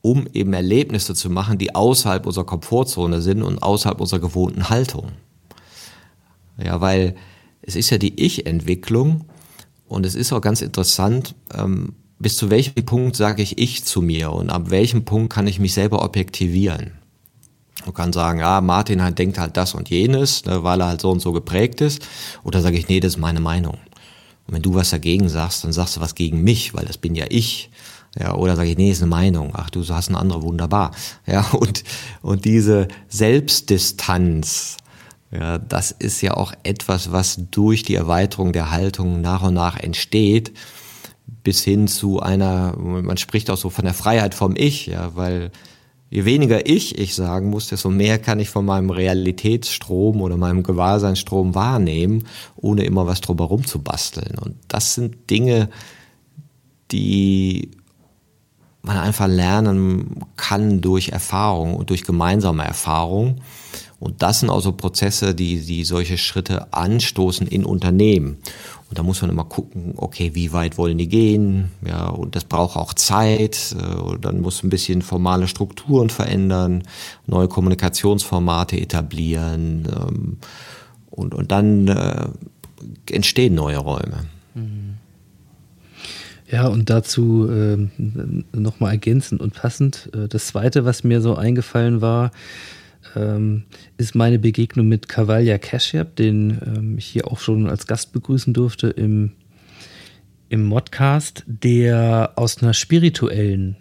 um eben Erlebnisse zu machen, die außerhalb unserer Komfortzone sind und außerhalb unserer gewohnten Haltung. Ja, weil es ist ja die Ich-Entwicklung und es ist auch ganz interessant, ähm, bis zu welchem Punkt sage ich ich zu mir und ab welchem Punkt kann ich mich selber objektivieren. Du kannst sagen, ja, Martin halt denkt halt das und jenes, ne, weil er halt so und so geprägt ist. Oder sage ich, nee, das ist meine Meinung. Und wenn du was dagegen sagst, dann sagst du was gegen mich, weil das bin ja ich. Ja, oder sage ich, nee, ist eine Meinung. Ach, du hast eine andere, wunderbar. Ja, und, und diese Selbstdistanz, ja, das ist ja auch etwas, was durch die Erweiterung der Haltung nach und nach entsteht, bis hin zu einer, man spricht auch so von der Freiheit vom Ich, ja, weil je weniger ich ich sagen muss, desto mehr kann ich von meinem Realitätsstrom oder meinem Gewahrseinsstrom wahrnehmen, ohne immer was drumherum zu basteln. Und das sind Dinge, die man einfach lernen kann durch Erfahrung und durch gemeinsame Erfahrung. Und das sind also Prozesse, die, die solche Schritte anstoßen in Unternehmen. Und da muss man immer gucken, okay, wie weit wollen die gehen? Ja, und das braucht auch Zeit. Äh, und dann muss ein bisschen formale Strukturen verändern, neue Kommunikationsformate etablieren. Ähm, und, und dann äh, entstehen neue Räume. Ja, und dazu äh, nochmal ergänzend und passend. Äh, das zweite, was mir so eingefallen war, ähm, ist meine Begegnung mit Cavalia Cashiap, den ähm, ich hier auch schon als Gast begrüßen durfte im, im Modcast, der aus einer spirituellen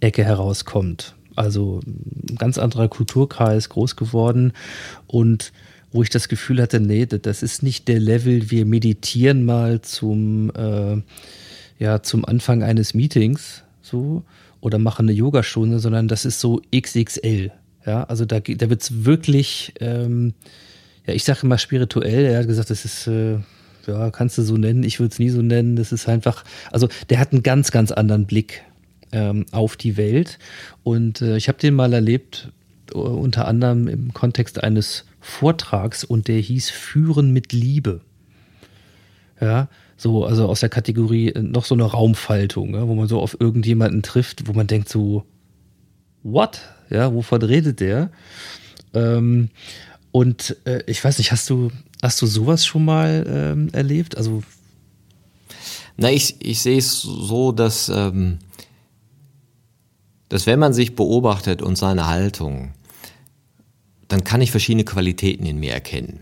Ecke herauskommt. Also ein ganz anderer Kulturkreis, groß geworden und wo ich das Gefühl hatte, nee, das ist nicht der Level, wir meditieren mal zum, äh, ja, zum Anfang eines Meetings so oder machen eine Yogastunde, sondern das ist so XXL. Ja, also da, da wird es wirklich, ähm, ja, ich sage immer spirituell. Er hat gesagt, das ist, äh, ja, kannst du so nennen, ich würde es nie so nennen. Das ist einfach, also der hat einen ganz, ganz anderen Blick ähm, auf die Welt. Und äh, ich habe den mal erlebt, unter anderem im Kontext eines Vortrags und der hieß Führen mit Liebe. Ja, so, also aus der Kategorie äh, noch so eine Raumfaltung, ja, wo man so auf irgendjemanden trifft, wo man denkt so, what? Ja, wovon redet der? Ähm, und äh, ich weiß nicht, hast du, hast du sowas schon mal ähm, erlebt? Also na, ich, ich sehe es so, dass, ähm, dass wenn man sich beobachtet und seine Haltung, dann kann ich verschiedene Qualitäten in mir erkennen.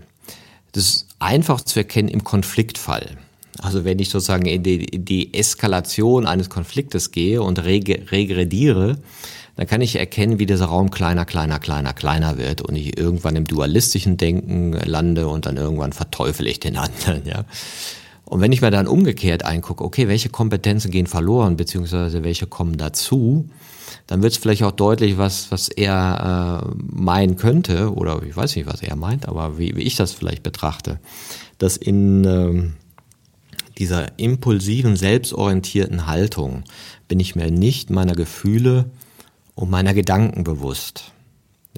Das ist einfach zu erkennen im Konfliktfall. Also wenn ich sozusagen in die, in die Eskalation eines Konfliktes gehe und regrediere, dann kann ich erkennen, wie dieser Raum kleiner, kleiner, kleiner, kleiner wird und ich irgendwann im dualistischen Denken lande und dann irgendwann verteufel ich den anderen, ja. Und wenn ich mir dann umgekehrt eingucke, okay, welche Kompetenzen gehen verloren, beziehungsweise welche kommen dazu, dann wird es vielleicht auch deutlich, was, was er äh, meinen könnte, oder ich weiß nicht, was er meint, aber wie, wie ich das vielleicht betrachte, dass in ähm, dieser impulsiven, selbstorientierten Haltung bin ich mir nicht meiner Gefühle und meiner Gedanken bewusst.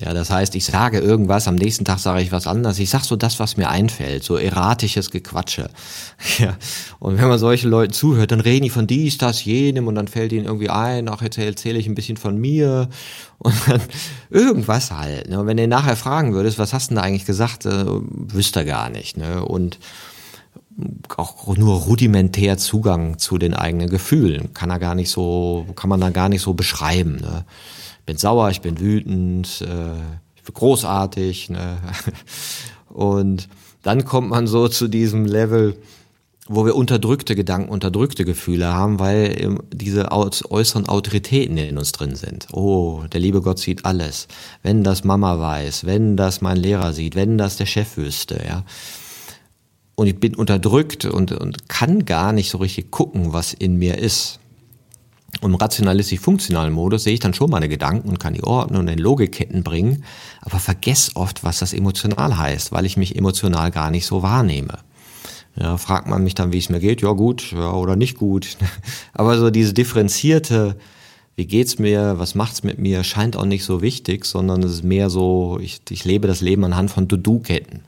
Ja, das heißt, ich sage irgendwas, am nächsten Tag sage ich was anderes. Ich sage so das, was mir einfällt, so erratisches Gequatsche. Ja. Und wenn man solchen Leuten zuhört, dann reden die von dies, das, jenem und dann fällt ihnen irgendwie ein, ach, jetzt erzähle ich ein bisschen von mir und dann irgendwas halt. Ne? Und wenn du ihn nachher fragen würdest, was hast du denn da eigentlich gesagt, äh, wüsste er gar nicht. Ne? Und auch nur rudimentär Zugang zu den eigenen Gefühlen. Kann er gar nicht so, kann man da gar nicht so beschreiben. Ne? Ich bin sauer, ich bin wütend, äh, ich bin großartig. Ne? Und dann kommt man so zu diesem Level, wo wir unterdrückte Gedanken, unterdrückte Gefühle haben, weil diese äußeren Autoritäten in uns drin sind. Oh, der liebe Gott sieht alles. Wenn das Mama weiß, wenn das mein Lehrer sieht, wenn das der Chef wüsste, ja und ich bin unterdrückt und, und kann gar nicht so richtig gucken, was in mir ist. Und im rationalistisch-funktionalen Modus sehe ich dann schon meine Gedanken und kann die ordnen und in Logikketten bringen, aber vergesse oft, was das emotional heißt, weil ich mich emotional gar nicht so wahrnehme. Ja, fragt man mich dann, wie es mir geht, ja gut, ja, oder nicht gut. Aber so diese differenzierte, wie geht's mir, was macht's mit mir, scheint auch nicht so wichtig, sondern es ist mehr so, ich, ich lebe das Leben anhand von To-Do-Ketten.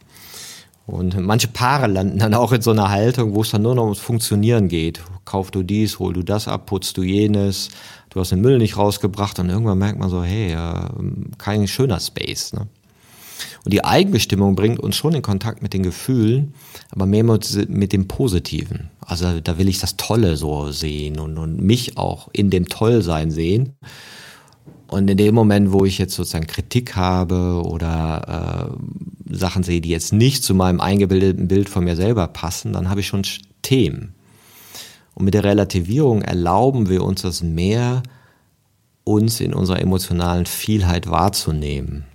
Und manche Paare landen dann auch in so einer Haltung, wo es dann nur noch ums Funktionieren geht. kauf du dies, hol du das ab, putzt du jenes, du hast den Müll nicht rausgebracht und irgendwann merkt man so, hey, äh, kein schöner Space. Ne? Und die Eigenbestimmung bringt uns schon in Kontakt mit den Gefühlen, aber mehr mit, dem Positiven. Also da will ich das Tolle so sehen und, und mich auch in dem Tollsein sehen. Und in dem Moment, wo ich jetzt sozusagen Kritik habe oder äh, Sachen sehe, die jetzt nicht zu meinem eingebildeten Bild von mir selber passen, dann habe ich schon Themen. Und mit der Relativierung erlauben wir uns das mehr, uns in unserer emotionalen Vielheit wahrzunehmen.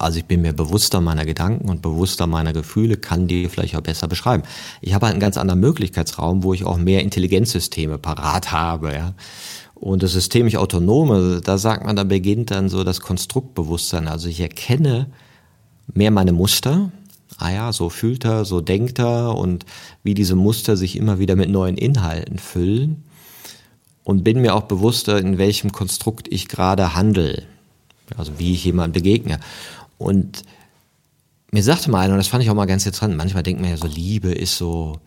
Also ich bin mir bewusster meiner Gedanken und bewusster meiner Gefühle, kann die vielleicht auch besser beschreiben. Ich habe halt einen ganz anderen Möglichkeitsraum, wo ich auch mehr Intelligenzsysteme parat habe. Ja. Und das systemisch Autonome, da sagt man, da beginnt dann so das Konstruktbewusstsein. Also ich erkenne mehr meine Muster. Ah ja, so fühlt er, so denkt er und wie diese Muster sich immer wieder mit neuen Inhalten füllen. Und bin mir auch bewusster, in welchem Konstrukt ich gerade handle. Also wie ich jemandem begegne. Und mir sagte mal einer, und das fand ich auch mal ganz interessant, manchmal denkt man ja so, Liebe ist so,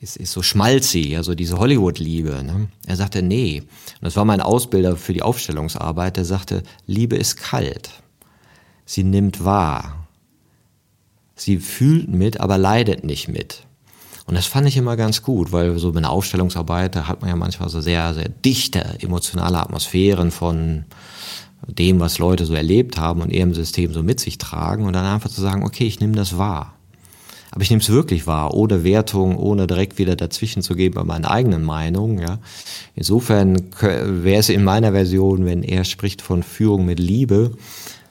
ist, ist so schmalzig, also diese Hollywood-Liebe. Ne? Er sagte, nee. Und das war mein Ausbilder für die Aufstellungsarbeit. Der sagte, Liebe ist kalt. Sie nimmt wahr. Sie fühlt mit, aber leidet nicht mit. Und das fand ich immer ganz gut, weil so bei einer Aufstellungsarbeit, da hat man ja manchmal so sehr, sehr dichte emotionale Atmosphären von dem, was Leute so erlebt haben und ihrem System so mit sich tragen und dann einfach zu sagen, okay, ich nehme das wahr. Aber ich nehme es wirklich wahr, ohne Wertung, ohne direkt wieder dazwischen zu geben bei meinen eigenen Meinungen. Ja. Insofern wäre es in meiner Version, wenn er spricht von Führung mit Liebe,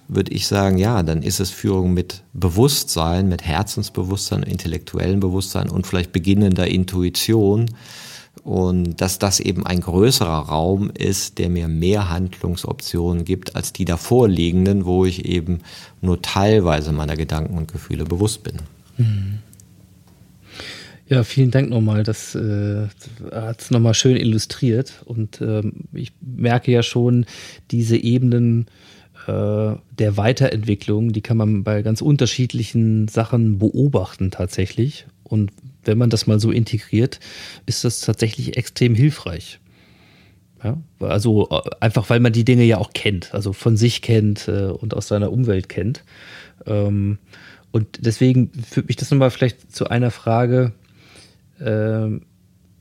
würde ich sagen, ja, dann ist es Führung mit Bewusstsein, mit Herzensbewusstsein, intellektuellem Bewusstsein und vielleicht beginnender Intuition. Und dass das eben ein größerer Raum ist, der mir mehr Handlungsoptionen gibt als die davorliegenden, wo ich eben nur teilweise meiner Gedanken und Gefühle bewusst bin. Mhm. Ja, vielen Dank nochmal. Das äh, hat es nochmal schön illustriert. Und ähm, ich merke ja schon, diese Ebenen äh, der Weiterentwicklung, die kann man bei ganz unterschiedlichen Sachen beobachten tatsächlich. Und wenn man das mal so integriert, ist das tatsächlich extrem hilfreich. Ja, also äh, einfach, weil man die Dinge ja auch kennt, also von sich kennt äh, und aus seiner Umwelt kennt. Ähm, und deswegen führt mich das nochmal vielleicht zu einer Frage. Ähm,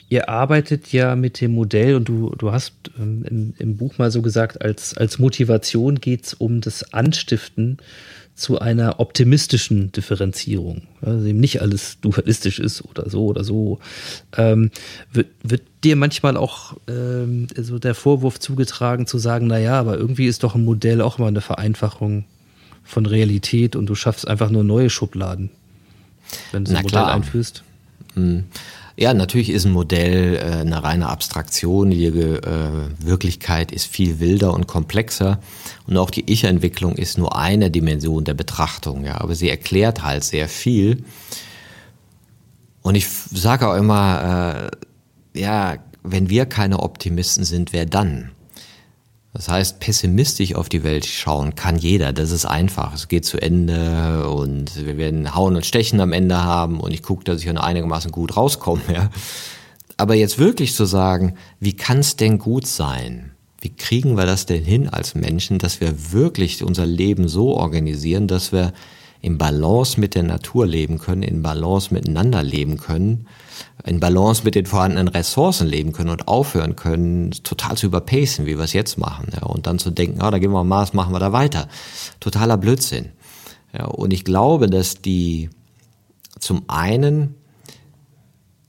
ihr arbeitet ja mit dem Modell und du, du hast ähm, im, im, Buch mal so gesagt, als, als Motivation geht es um das Anstiften zu einer optimistischen Differenzierung. Also eben nicht alles dualistisch ist oder so oder so. Ähm, wird, wird dir manchmal auch ähm, so der Vorwurf zugetragen zu sagen, naja, aber irgendwie ist doch ein Modell auch immer eine Vereinfachung von Realität und du schaffst einfach nur neue Schubladen, wenn du so ein Modell klar. einführst. Ja, natürlich ist ein Modell äh, eine reine Abstraktion. Die äh, Wirklichkeit ist viel wilder und komplexer. Und auch die Ich-Entwicklung ist nur eine Dimension der Betrachtung. Ja, aber sie erklärt halt sehr viel. Und ich sage auch immer, äh, ja, wenn wir keine Optimisten sind, wer dann? Das heißt, pessimistisch auf die Welt schauen kann jeder. Das ist einfach. Es geht zu Ende und wir werden Hauen und Stechen am Ende haben und ich gucke, dass ich einigermaßen gut rauskomme. Ja. Aber jetzt wirklich zu sagen, wie kann es denn gut sein? Wie kriegen wir das denn hin als Menschen, dass wir wirklich unser Leben so organisieren, dass wir in Balance mit der Natur leben können, in Balance miteinander leben können, in Balance mit den vorhandenen Ressourcen leben können und aufhören können, total zu überpacen, wie wir es jetzt machen. Ja, und dann zu denken, ah, da gehen wir am Mars, machen wir da weiter. Totaler Blödsinn. Ja, und ich glaube, dass die zum einen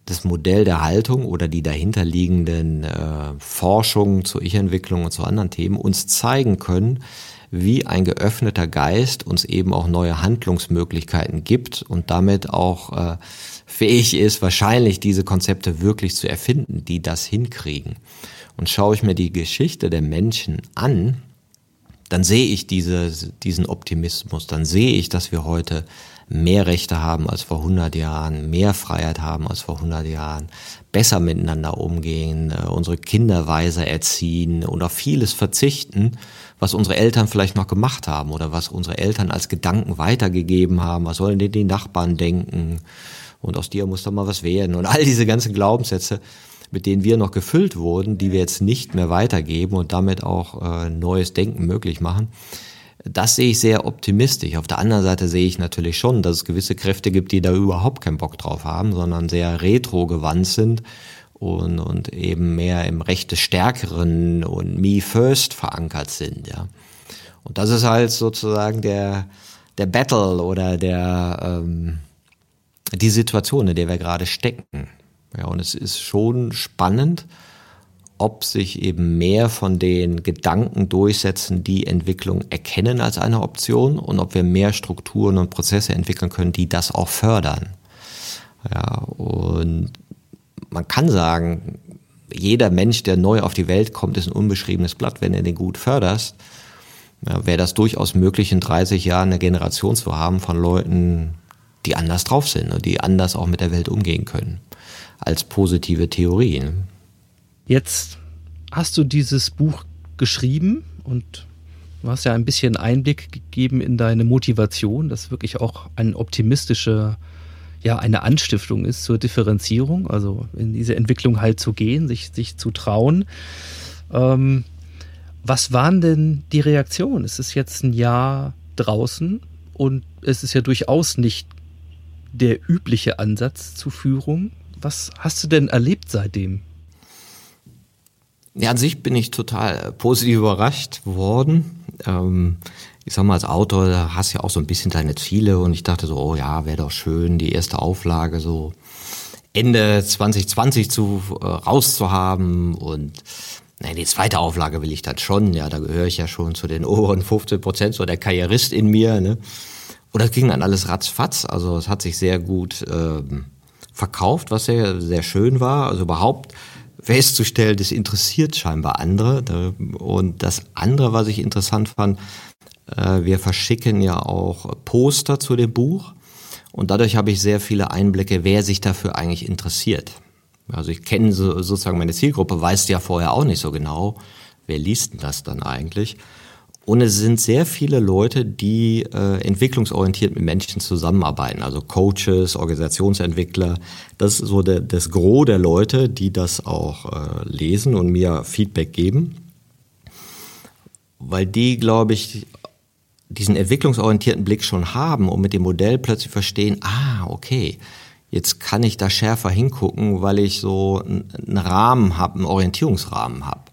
das Modell der Haltung oder die dahinterliegenden äh, Forschungen zur Ich-Entwicklung und zu anderen Themen uns zeigen können, wie ein geöffneter Geist uns eben auch neue Handlungsmöglichkeiten gibt und damit auch äh, fähig ist, wahrscheinlich diese Konzepte wirklich zu erfinden, die das hinkriegen. Und schaue ich mir die Geschichte der Menschen an, dann sehe ich diese, diesen Optimismus, dann sehe ich, dass wir heute mehr Rechte haben als vor 100 Jahren, mehr Freiheit haben als vor 100 Jahren, besser miteinander umgehen, äh, unsere Kinder weiser erziehen und auf vieles verzichten, was unsere Eltern vielleicht noch gemacht haben oder was unsere Eltern als Gedanken weitergegeben haben. Was sollen denn die Nachbarn denken? Und aus dir muss doch mal was werden. Und all diese ganzen Glaubenssätze. mit denen wir noch gefüllt wurden, die wir jetzt nicht mehr weitergeben und damit auch äh, neues Denken möglich machen. Das sehe ich sehr optimistisch. Auf der anderen Seite sehe ich natürlich schon, dass es gewisse Kräfte gibt, die da überhaupt keinen Bock drauf haben, sondern sehr retro gewandt sind und, und eben mehr im Recht des Stärkeren und Me First verankert sind, ja. Und das ist halt sozusagen der, der Battle oder der, ähm, die Situation, in der wir gerade stecken. Ja, und es ist schon spannend, ob sich eben mehr von den Gedanken durchsetzen, die Entwicklung erkennen als eine Option und ob wir mehr Strukturen und Prozesse entwickeln können, die das auch fördern. Ja, und man kann sagen, jeder Mensch, der neu auf die Welt kommt, ist ein unbeschriebenes Blatt, wenn du den gut förderst. Ja, Wäre das durchaus möglich, in 30 Jahren eine Generation zu haben von Leuten, die anders drauf sind und die anders auch mit der Welt umgehen können, als positive Theorien. Jetzt hast du dieses Buch geschrieben und du hast ja ein bisschen Einblick gegeben in deine Motivation, das wirklich auch ein optimistischer ja eine Anstiftung ist zur Differenzierung, also in diese Entwicklung halt zu gehen, sich, sich zu trauen. Ähm, was waren denn die Reaktionen? Es ist jetzt ein Jahr draußen und es ist ja durchaus nicht der übliche Ansatz zur Führung. Was hast du denn erlebt seitdem? Ja, an sich bin ich total positiv überrascht worden. Ähm, ich sag mal, als Autor da hast du ja auch so ein bisschen deine Ziele und ich dachte so, oh ja, wäre doch schön, die erste Auflage so Ende 2020 zu äh, rauszuhaben und nein, die zweite Auflage will ich dann schon, ja, da gehöre ich ja schon zu den oberen 15 Prozent, so der Karrierist in mir, ne? Und das ging dann alles ratzfatz, also es hat sich sehr gut ähm, verkauft, was sehr, sehr schön war, also überhaupt festzustellen, das interessiert scheinbar andere. Und das andere, was ich interessant fand, äh, wir verschicken ja auch Poster zu dem Buch und dadurch habe ich sehr viele Einblicke, wer sich dafür eigentlich interessiert. Also ich kenne sozusagen meine Zielgruppe, weiß ja vorher auch nicht so genau, wer liest denn das dann eigentlich. Und es sind sehr viele Leute, die äh, entwicklungsorientiert mit Menschen zusammenarbeiten, also Coaches, Organisationsentwickler. Das ist so der, das Gros der Leute, die das auch äh, lesen und mir Feedback geben. Weil die, glaube ich, diesen entwicklungsorientierten Blick schon haben und mit dem Modell plötzlich verstehen, ah, okay, jetzt kann ich da schärfer hingucken, weil ich so einen Rahmen habe, einen Orientierungsrahmen habe.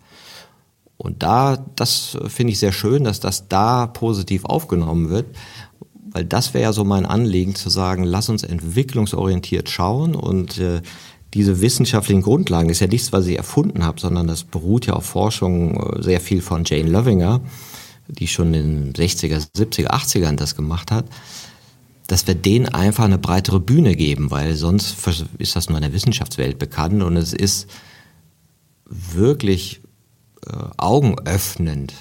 Und da, das finde ich sehr schön, dass das da positiv aufgenommen wird, weil das wäre ja so mein Anliegen zu sagen, lass uns entwicklungsorientiert schauen und äh, diese wissenschaftlichen Grundlagen, ist ja nichts, was ich erfunden habe, sondern das beruht ja auf Forschung äh, sehr viel von Jane Lovinger die schon in den 60er, 70er, 80ern das gemacht hat, dass wir denen einfach eine breitere Bühne geben, weil sonst ist das nur in der Wissenschaftswelt bekannt und es ist wirklich äh, augenöffnend,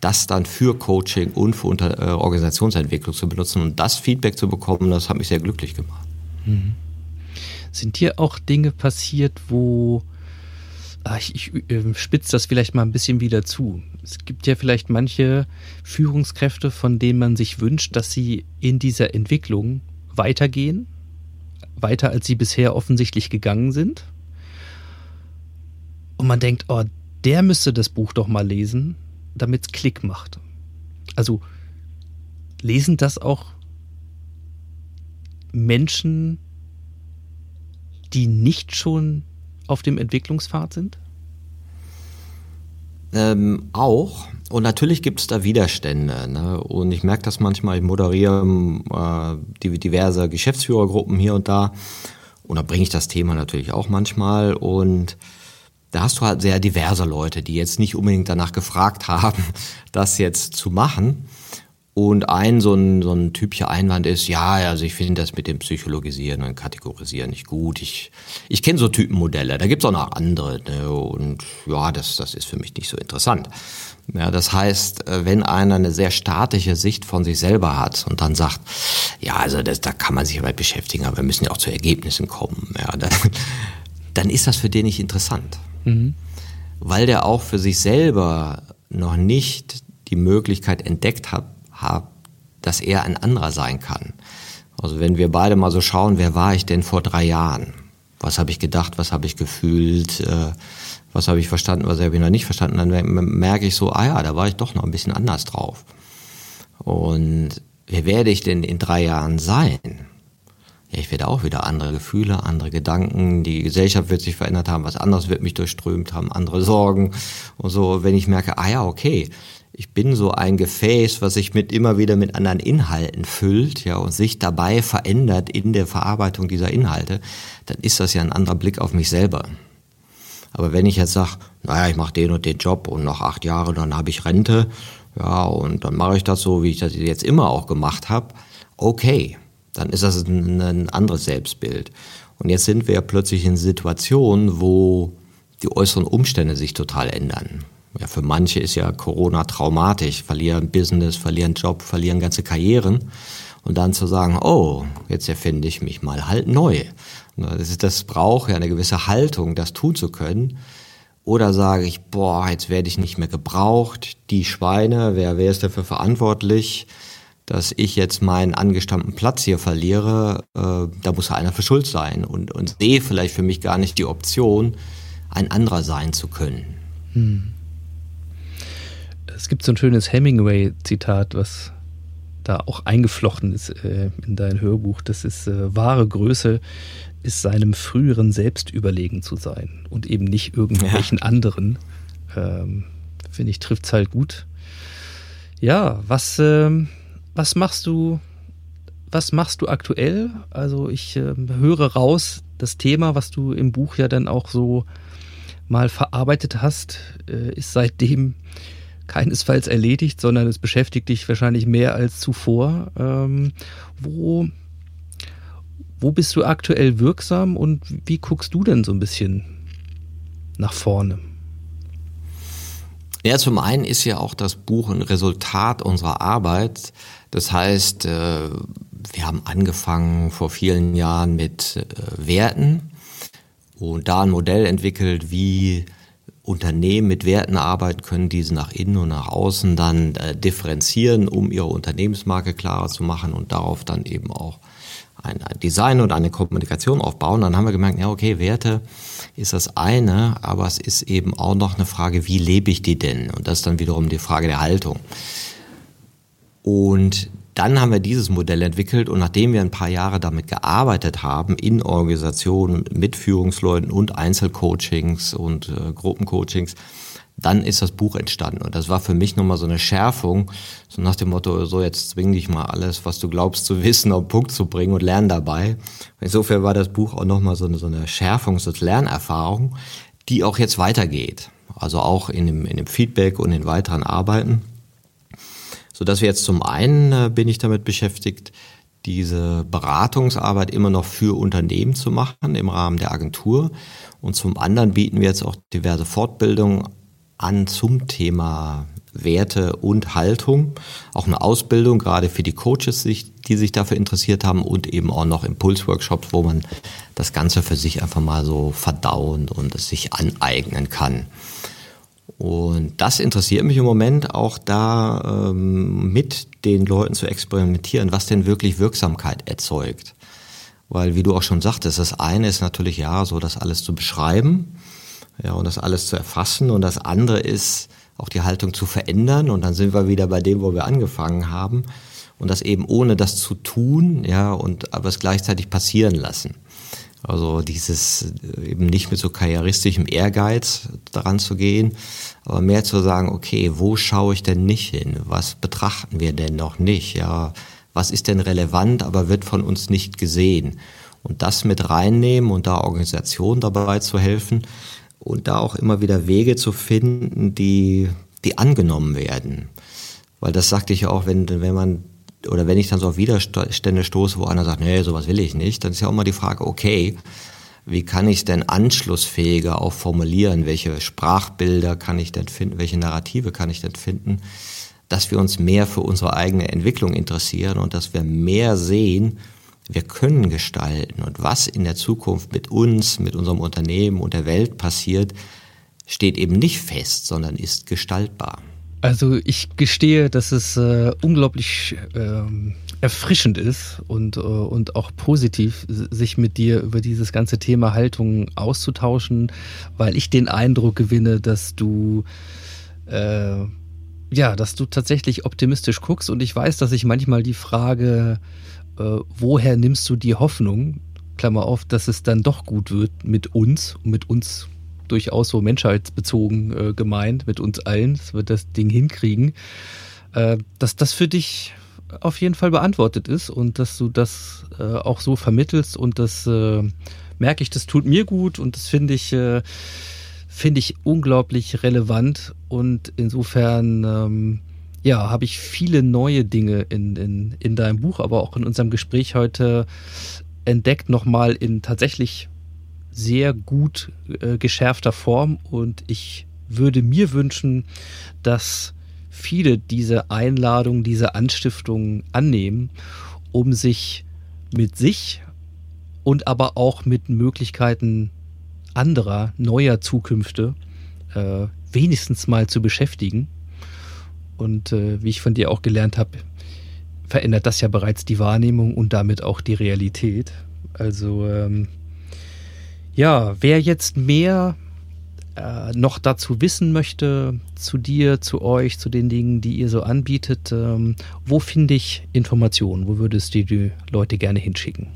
das dann für Coaching und für Unter äh, Organisationsentwicklung zu benutzen und das Feedback zu bekommen, das hat mich sehr glücklich gemacht. Mhm. Sind hier auch Dinge passiert, wo Ah, ich, ich äh, spitze das vielleicht mal ein bisschen wieder zu. Es gibt ja vielleicht manche Führungskräfte, von denen man sich wünscht, dass sie in dieser Entwicklung weitergehen, weiter als sie bisher offensichtlich gegangen sind. Und man denkt, oh, der müsste das Buch doch mal lesen, damit es Klick macht. Also lesen das auch Menschen, die nicht schon auf dem Entwicklungspfad sind? Ähm, auch. Und natürlich gibt es da Widerstände. Ne? Und ich merke das manchmal, ich moderiere äh, diverse Geschäftsführergruppen hier und da. Und da bringe ich das Thema natürlich auch manchmal. Und da hast du halt sehr diverse Leute, die jetzt nicht unbedingt danach gefragt haben, das jetzt zu machen. Und ein so ein, so ein typischer Einwand ist, ja, also ich finde das mit dem Psychologisieren und Kategorisieren nicht gut. Ich, ich kenne so Typenmodelle, da gibt's auch noch andere. Ne? Und ja, das, das ist für mich nicht so interessant. Ja, das heißt, äh, wenn einer eine sehr statische Sicht von sich selber hat und dann sagt, ja, also das, da kann man sich aber beschäftigen, aber wir müssen ja auch zu Ergebnissen kommen, ja, dann, dann ist das für den nicht interessant. Mhm. Weil der auch für sich selber noch nicht die Möglichkeit entdeckt hat, habe, dass er ein anderer sein kann. Also wenn wir beide mal so schauen, wer war ich denn vor drei Jahren? Was habe ich gedacht, was habe ich gefühlt, äh, was habe ich verstanden, was habe ich noch nicht verstanden. Dann merke ich so, ah ja, da war ich doch noch ein bisschen anders drauf. Und wer werde ich denn in drei Jahren sein? Ja, ich werde auch wieder andere Gefühle, andere Gedanken, die Gesellschaft wird sich verändert haben, was anderes wird mich durchströmt haben, andere Sorgen und so. Wenn ich merke, ah ja, okay, ich bin so ein Gefäß, was sich mit immer wieder mit anderen Inhalten füllt, ja, und sich dabei verändert in der Verarbeitung dieser Inhalte, dann ist das ja ein anderer Blick auf mich selber. Aber wenn ich jetzt sage, naja, ich mache den und den Job und noch acht Jahre, dann habe ich Rente, ja, und dann mache ich das so, wie ich das jetzt immer auch gemacht habe, okay, dann ist das ein, ein anderes Selbstbild. Und jetzt sind wir ja plötzlich in Situationen, wo die äußeren Umstände sich total ändern. Ja, für manche ist ja Corona traumatisch, verlieren Business, verlieren Job, verlieren ganze Karrieren. Und dann zu sagen, oh, jetzt erfinde ich mich mal halt neu. Das, ist, das braucht ja eine gewisse Haltung, das tun zu können. Oder sage ich, boah, jetzt werde ich nicht mehr gebraucht, die Schweine, wer, wer ist dafür verantwortlich, dass ich jetzt meinen angestammten Platz hier verliere, äh, da muss einer für schuld sein und, und sehe vielleicht für mich gar nicht die Option, ein anderer sein zu können. Hm. Es gibt so ein schönes Hemingway-Zitat, was da auch eingeflochten ist äh, in dein Hörbuch. Das ist äh, wahre Größe ist seinem früheren Selbst überlegen zu sein und eben nicht irgendwelchen ja. anderen. Ähm, Finde ich, trifft es halt gut. Ja, was, ähm, was machst du, was machst du aktuell? Also ich äh, höre raus, das Thema, was du im Buch ja dann auch so mal verarbeitet hast, äh, ist seitdem keinesfalls erledigt, sondern es beschäftigt dich wahrscheinlich mehr als zuvor. Ähm, wo, wo bist du aktuell wirksam und wie guckst du denn so ein bisschen nach vorne? Ja, zum einen ist ja auch das Buch ein Resultat unserer Arbeit. Das heißt, äh, wir haben angefangen vor vielen Jahren mit äh, Werten und da ein Modell entwickelt, wie Unternehmen mit Werten arbeiten können, diese nach innen und nach außen dann äh, differenzieren, um ihre Unternehmensmarke klarer zu machen und darauf dann eben auch ein, ein Design und eine Kommunikation aufbauen. Dann haben wir gemerkt, ja okay, Werte ist das eine, aber es ist eben auch noch eine Frage, wie lebe ich die denn? Und das ist dann wiederum die Frage der Haltung. Und dann haben wir dieses Modell entwickelt und nachdem wir ein paar Jahre damit gearbeitet haben, in Organisationen mit Führungsleuten und Einzelcoachings und äh, Gruppencoachings, dann ist das Buch entstanden. Und das war für mich nochmal so eine Schärfung, so nach dem Motto, so jetzt zwing dich mal alles, was du glaubst zu wissen, auf den Punkt zu bringen und lern dabei. Insofern war das Buch auch nochmal so eine, so eine Schärfung, so eine Lernerfahrung, die auch jetzt weitergeht. Also auch in dem, in dem Feedback und in weiteren Arbeiten so dass wir jetzt zum einen äh, bin ich damit beschäftigt, diese Beratungsarbeit immer noch für Unternehmen zu machen im Rahmen der Agentur. Und zum anderen bieten wir jetzt auch diverse Fortbildungen an zum Thema Werte und Haltung. Auch eine Ausbildung, gerade für die Coaches, die sich dafür interessiert haben und eben auch noch Impulsworkshops, wo man das Ganze für sich einfach mal so verdauen und es sich aneignen kann. Und das interessiert mich im Moment auch da ähm, mit den Leuten zu experimentieren, was denn wirklich Wirksamkeit erzeugt. Weil, wie du auch schon sagtest, das eine ist natürlich ja so, das alles zu beschreiben, ja, und das alles zu erfassen. Und das andere ist auch die Haltung zu verändern. Und dann sind wir wieder bei dem, wo wir angefangen haben. Und das eben ohne das zu tun, ja, und aber es gleichzeitig passieren lassen. Also dieses äh, eben nicht mit so karrieristischem Ehrgeiz daran zu gehen, aber mehr zu sagen, okay, wo schaue ich denn nicht hin? Was betrachten wir denn noch nicht? Ja, was ist denn relevant, aber wird von uns nicht gesehen? Und das mit reinnehmen und da Organisationen dabei zu helfen und da auch immer wieder Wege zu finden, die, die angenommen werden. Weil das sagte ich auch, wenn, wenn man oder wenn ich dann so auf Widerstände stoße, wo einer sagt, nee, sowas will ich nicht, dann ist ja auch mal die Frage, okay, wie kann ich es denn anschlussfähiger auch formulieren? Welche Sprachbilder kann ich denn finden? Welche Narrative kann ich denn finden? Dass wir uns mehr für unsere eigene Entwicklung interessieren und dass wir mehr sehen, wir können gestalten und was in der Zukunft mit uns, mit unserem Unternehmen und der Welt passiert, steht eben nicht fest, sondern ist gestaltbar. Also ich gestehe, dass es äh, unglaublich ähm, erfrischend ist und, äh, und auch positiv, sich mit dir über dieses ganze Thema Haltung auszutauschen, weil ich den Eindruck gewinne, dass du äh, ja, dass du tatsächlich optimistisch guckst. Und ich weiß, dass ich manchmal die Frage, äh, woher nimmst du die Hoffnung, Klammer auf, dass es dann doch gut wird mit uns, mit uns durchaus so menschheitsbezogen äh, gemeint, mit uns allen, dass wir das Ding hinkriegen, äh, dass das für dich auf jeden Fall beantwortet ist und dass du das äh, auch so vermittelst und das äh, merke ich, das tut mir gut und das finde ich, äh, finde ich unglaublich relevant und insofern ähm, ja, habe ich viele neue Dinge in, in, in deinem Buch, aber auch in unserem Gespräch heute entdeckt, nochmal in tatsächlich sehr gut äh, geschärfter Form und ich würde mir wünschen, dass viele diese Einladung, diese Anstiftung annehmen, um sich mit sich und aber auch mit Möglichkeiten anderer, neuer Zukünfte äh, wenigstens mal zu beschäftigen. Und äh, wie ich von dir auch gelernt habe, verändert das ja bereits die Wahrnehmung und damit auch die Realität. Also ähm, ja, wer jetzt mehr äh, noch dazu wissen möchte, zu dir, zu euch, zu den Dingen, die ihr so anbietet, ähm, wo finde ich Informationen? Wo würdest du die Leute gerne hinschicken?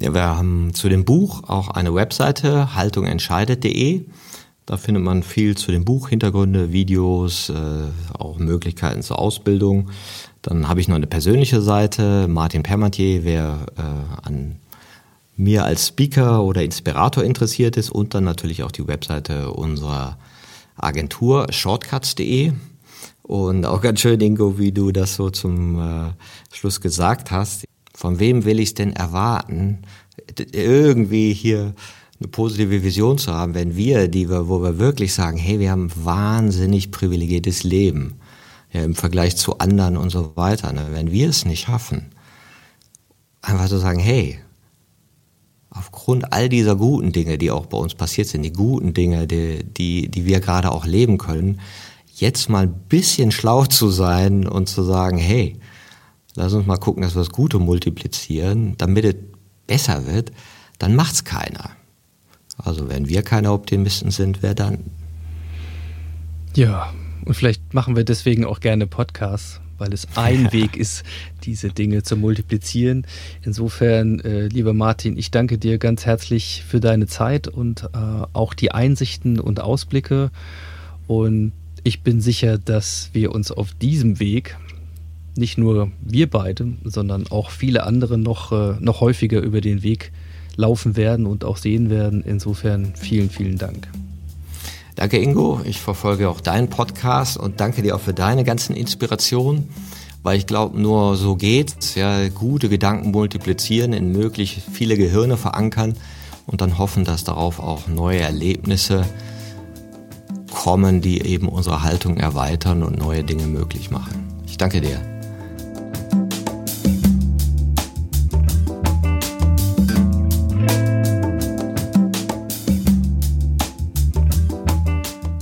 Ja, wir haben zu dem Buch auch eine Webseite, haltungentscheidet.de. Da findet man viel zu dem Buch, Hintergründe, Videos, äh, auch Möglichkeiten zur Ausbildung. Dann habe ich noch eine persönliche Seite, Martin Permatier, wer äh, an mir als Speaker oder Inspirator interessiert ist und dann natürlich auch die Webseite unserer Agentur shortcuts.de. Und auch ganz schön, Ingo, wie du das so zum äh, Schluss gesagt hast. Von wem will ich es denn erwarten, irgendwie hier eine positive Vision zu haben, wenn wir, die wir, wo wir wirklich sagen, hey, wir haben ein wahnsinnig privilegiertes Leben, ja, im Vergleich zu anderen und so weiter. Ne? Wenn wir es nicht schaffen, einfach zu sagen, hey, aufgrund all dieser guten Dinge, die auch bei uns passiert sind, die guten Dinge, die, die, die wir gerade auch leben können, jetzt mal ein bisschen schlau zu sein und zu sagen, hey, lass uns mal gucken, dass wir das Gute multiplizieren, damit es besser wird, dann macht's keiner. Also wenn wir keine Optimisten sind, wer dann? Ja, und vielleicht machen wir deswegen auch gerne Podcasts, weil es ein Weg ist, diese Dinge zu multiplizieren. Insofern, äh, lieber Martin, ich danke dir ganz herzlich für deine Zeit und äh, auch die Einsichten und Ausblicke. Und ich bin sicher, dass wir uns auf diesem Weg, nicht nur wir beide, sondern auch viele andere noch, äh, noch häufiger über den Weg laufen werden und auch sehen werden. Insofern vielen, vielen Dank. Danke, Ingo. Ich verfolge auch deinen Podcast und danke dir auch für deine ganzen Inspirationen, weil ich glaube, nur so geht's. Ja, gute Gedanken multiplizieren, in möglichst viele Gehirne verankern und dann hoffen, dass darauf auch neue Erlebnisse kommen, die eben unsere Haltung erweitern und neue Dinge möglich machen. Ich danke dir.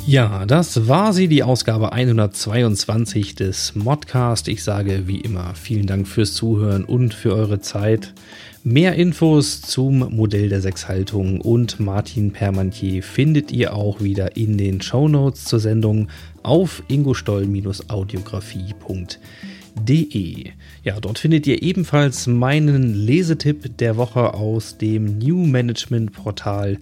Ja, das war sie, die Ausgabe 122 des Modcast. Ich sage wie immer vielen Dank fürs Zuhören und für eure Zeit. Mehr Infos zum Modell der Sechshaltung und Martin Permantier findet ihr auch wieder in den Show Notes zur Sendung auf ingostoll-audiografie.de. Ja, dort findet ihr ebenfalls meinen Lesetipp der Woche aus dem New Management Portal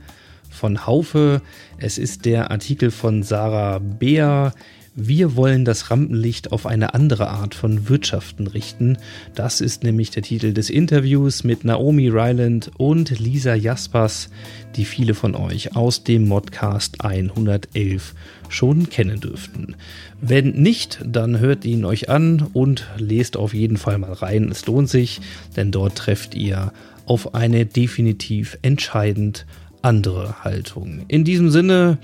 von Haufe. Es ist der Artikel von Sarah Beer. Wir wollen das Rampenlicht auf eine andere Art von Wirtschaften richten. Das ist nämlich der Titel des Interviews mit Naomi Ryland und Lisa Jaspers, die viele von euch aus dem Modcast 111 schon kennen dürften. Wenn nicht, dann hört ihn euch an und lest auf jeden Fall mal rein. Es lohnt sich, denn dort trefft ihr auf eine definitiv entscheidend andere Haltung. In diesem Sinne,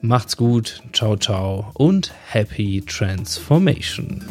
macht's gut, ciao, ciao und happy transformation.